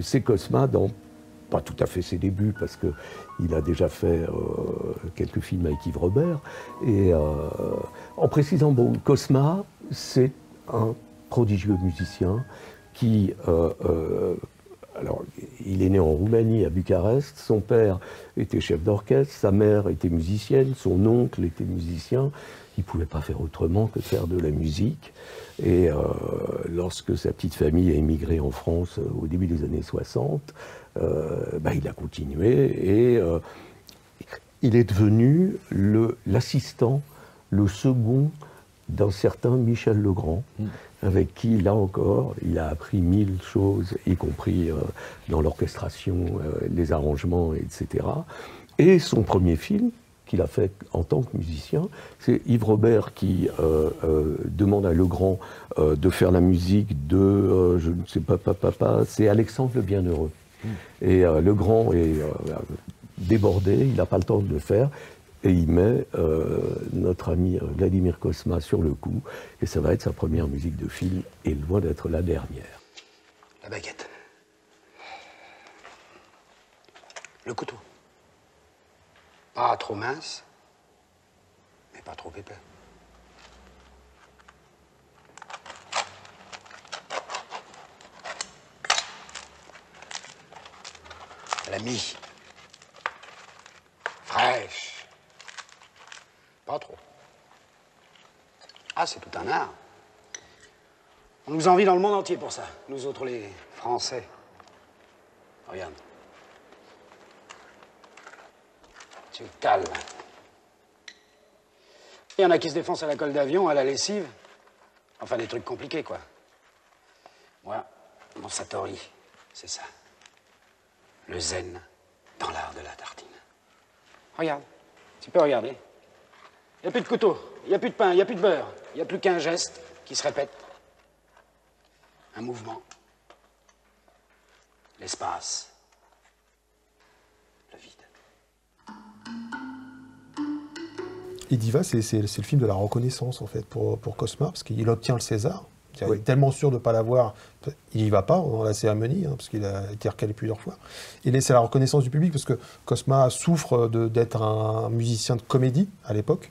c'est Cosma dans pas tout à fait ses débuts parce que il a déjà fait quelques films avec Yves Robert. Et en précisant, bon, Cosma, c'est un prodigieux musicien qui alors, il est né en Roumanie, à Bucarest. Son père était chef d'orchestre, sa mère était musicienne, son oncle était musicien. Il ne pouvait pas faire autrement que faire de la musique. Et euh, lorsque sa petite famille a émigré en France euh, au début des années 60, euh, bah, il a continué et il est devenu l'assistant, le second d'un certain Michel Legrand, avec qui, là encore, il a appris mille choses, y compris euh, dans l'orchestration, euh, les arrangements, etc. Et son premier film, qu'il a fait en tant que musicien, c'est Yves Robert qui euh, euh, demande à Legrand euh, de faire la musique de, je ne sais pas, pas, pas, c'est Alexandre le Bienheureux. Et euh, Legrand est débordé, il n'a pas le temps de le faire. Et il met euh, notre ami euh, Vladimir Kosma sur le coup. Et ça va être sa première musique de film, et loin d'être la dernière. La baguette. Le couteau. Pas trop mince, mais pas trop épais. L'ami. Fraîche. Pas trop. Ah, c'est tout un art. On nous envie dans le monde entier pour ça, nous autres les Français. Regarde. Tu cales. Il y en a qui se défoncent à la colle d'avion, à la lessive. Enfin, des trucs compliqués, quoi. Moi, mon Satori, c'est ça. Le zen dans l'art de la tartine. Regarde. Tu peux regarder. Il n'y a plus de couteau, il n'y a plus de pain, il n'y a plus de beurre. Il n'y a plus qu'un geste qui se répète. Un mouvement. L'espace. Et Diva, c'est c'est- c'est le film de la reconnaissance, en fait, pour, pour Cosma, parce qu'il obtient le César. Il est tellement sûr de ne pas l'avoir, il n'y va pas dans la cérémonie, hein, parce qu'il a été recalé plusieurs fois. Et là, c'est la reconnaissance du public, parce que Cosma souffre d'être un musicien de comédie à l'époque.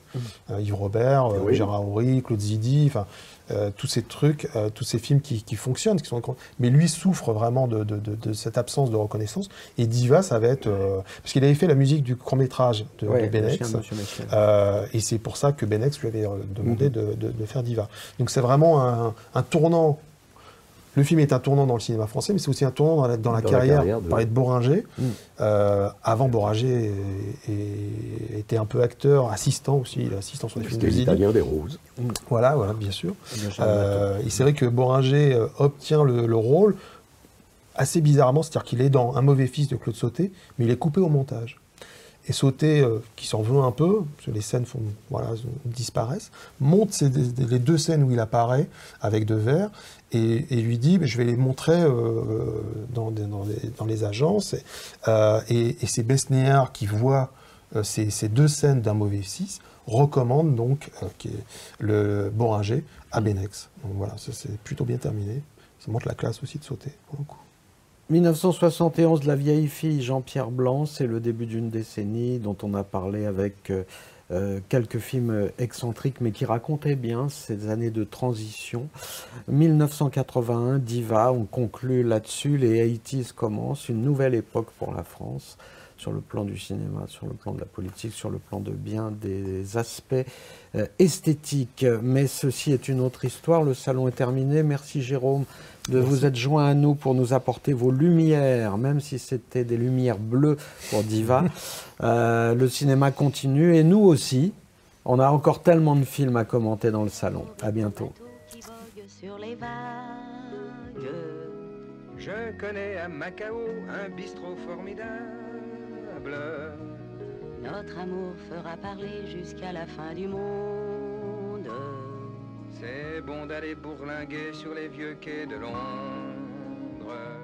Euh, Yves Robert, euh, Oui. Gérard Horry, Claude Zidi, enfin, euh, tous ces trucs, euh, tous ces films qui, qui fonctionnent. Qui sont... Mais lui souffre vraiment de, de- de- de cette absence de reconnaissance. Et Diva, ça va être... euh, Parce qu'il avait fait la musique du court-métrage de, Ouais, de Benex. Euh, et c'est pour ça que Benex lui avait demandé Mhm. de faire Diva. Donc c'est vraiment un, un tournant. Le film est un tournant dans le cinéma français, mais c'est aussi un tournant dans la, dans la Dans la carrière. de- parlait de Boringer. Mm. Euh, avant, Boringer était un peu acteur, assistant aussi, il est assistant sur les films de C'était Zidi. l'italien des roses. Voilà, voilà, bien sûr. Sûr, Euh, et c'est vrai que Boringer euh, obtient le, le rôle assez bizarrement, c'est-à-dire qu'il est dans Un mauvais fils de Claude Sauté, mais il est coupé au montage. Et Sauté, euh, qui s'en veut un peu, parce que les scènes font, voilà, disparaissent, monte des- les deux scènes où il apparaît avec de verre et, lui dit Je vais les montrer euh, dans, dans les, agences. Et, euh, et, et c'est Besnéard qui voit euh, ces, ces deux scènes d'un mauvais fils, recommande donc le Boringer à Benex. Donc voilà, c'est plutôt bien terminé. Ça montre la classe aussi de sauter, pour le coup. 1971, La vieille fille, Jean-Pierre Blanc, c'est le début d'une décennie dont on a parlé avec euh, quelques films excentriques, mais qui racontaient bien ces années de transition. 1981, Diva, on conclut là-dessus, les 80s commencent, une nouvelle époque pour la France, sur le plan du cinéma, sur le plan de la politique, sur le plan de bien des aspects euh, esthétiques. Mais ceci est une autre histoire, le salon est terminé. Merci Jérôme de vous être joint à nous pour nous apporter vos lumières, même si c'était des lumières bleues pour Diva. Euh, le cinéma continue et nous aussi. On a encore tellement de films à commenter dans le salon. À bientôt. sur les vagues. Je connais à Macao un bistrot formidable. Notre amour fera parler jusqu'à la fin du monde. C'est bon d'aller bourlinguer sur les vieux quais de Londres.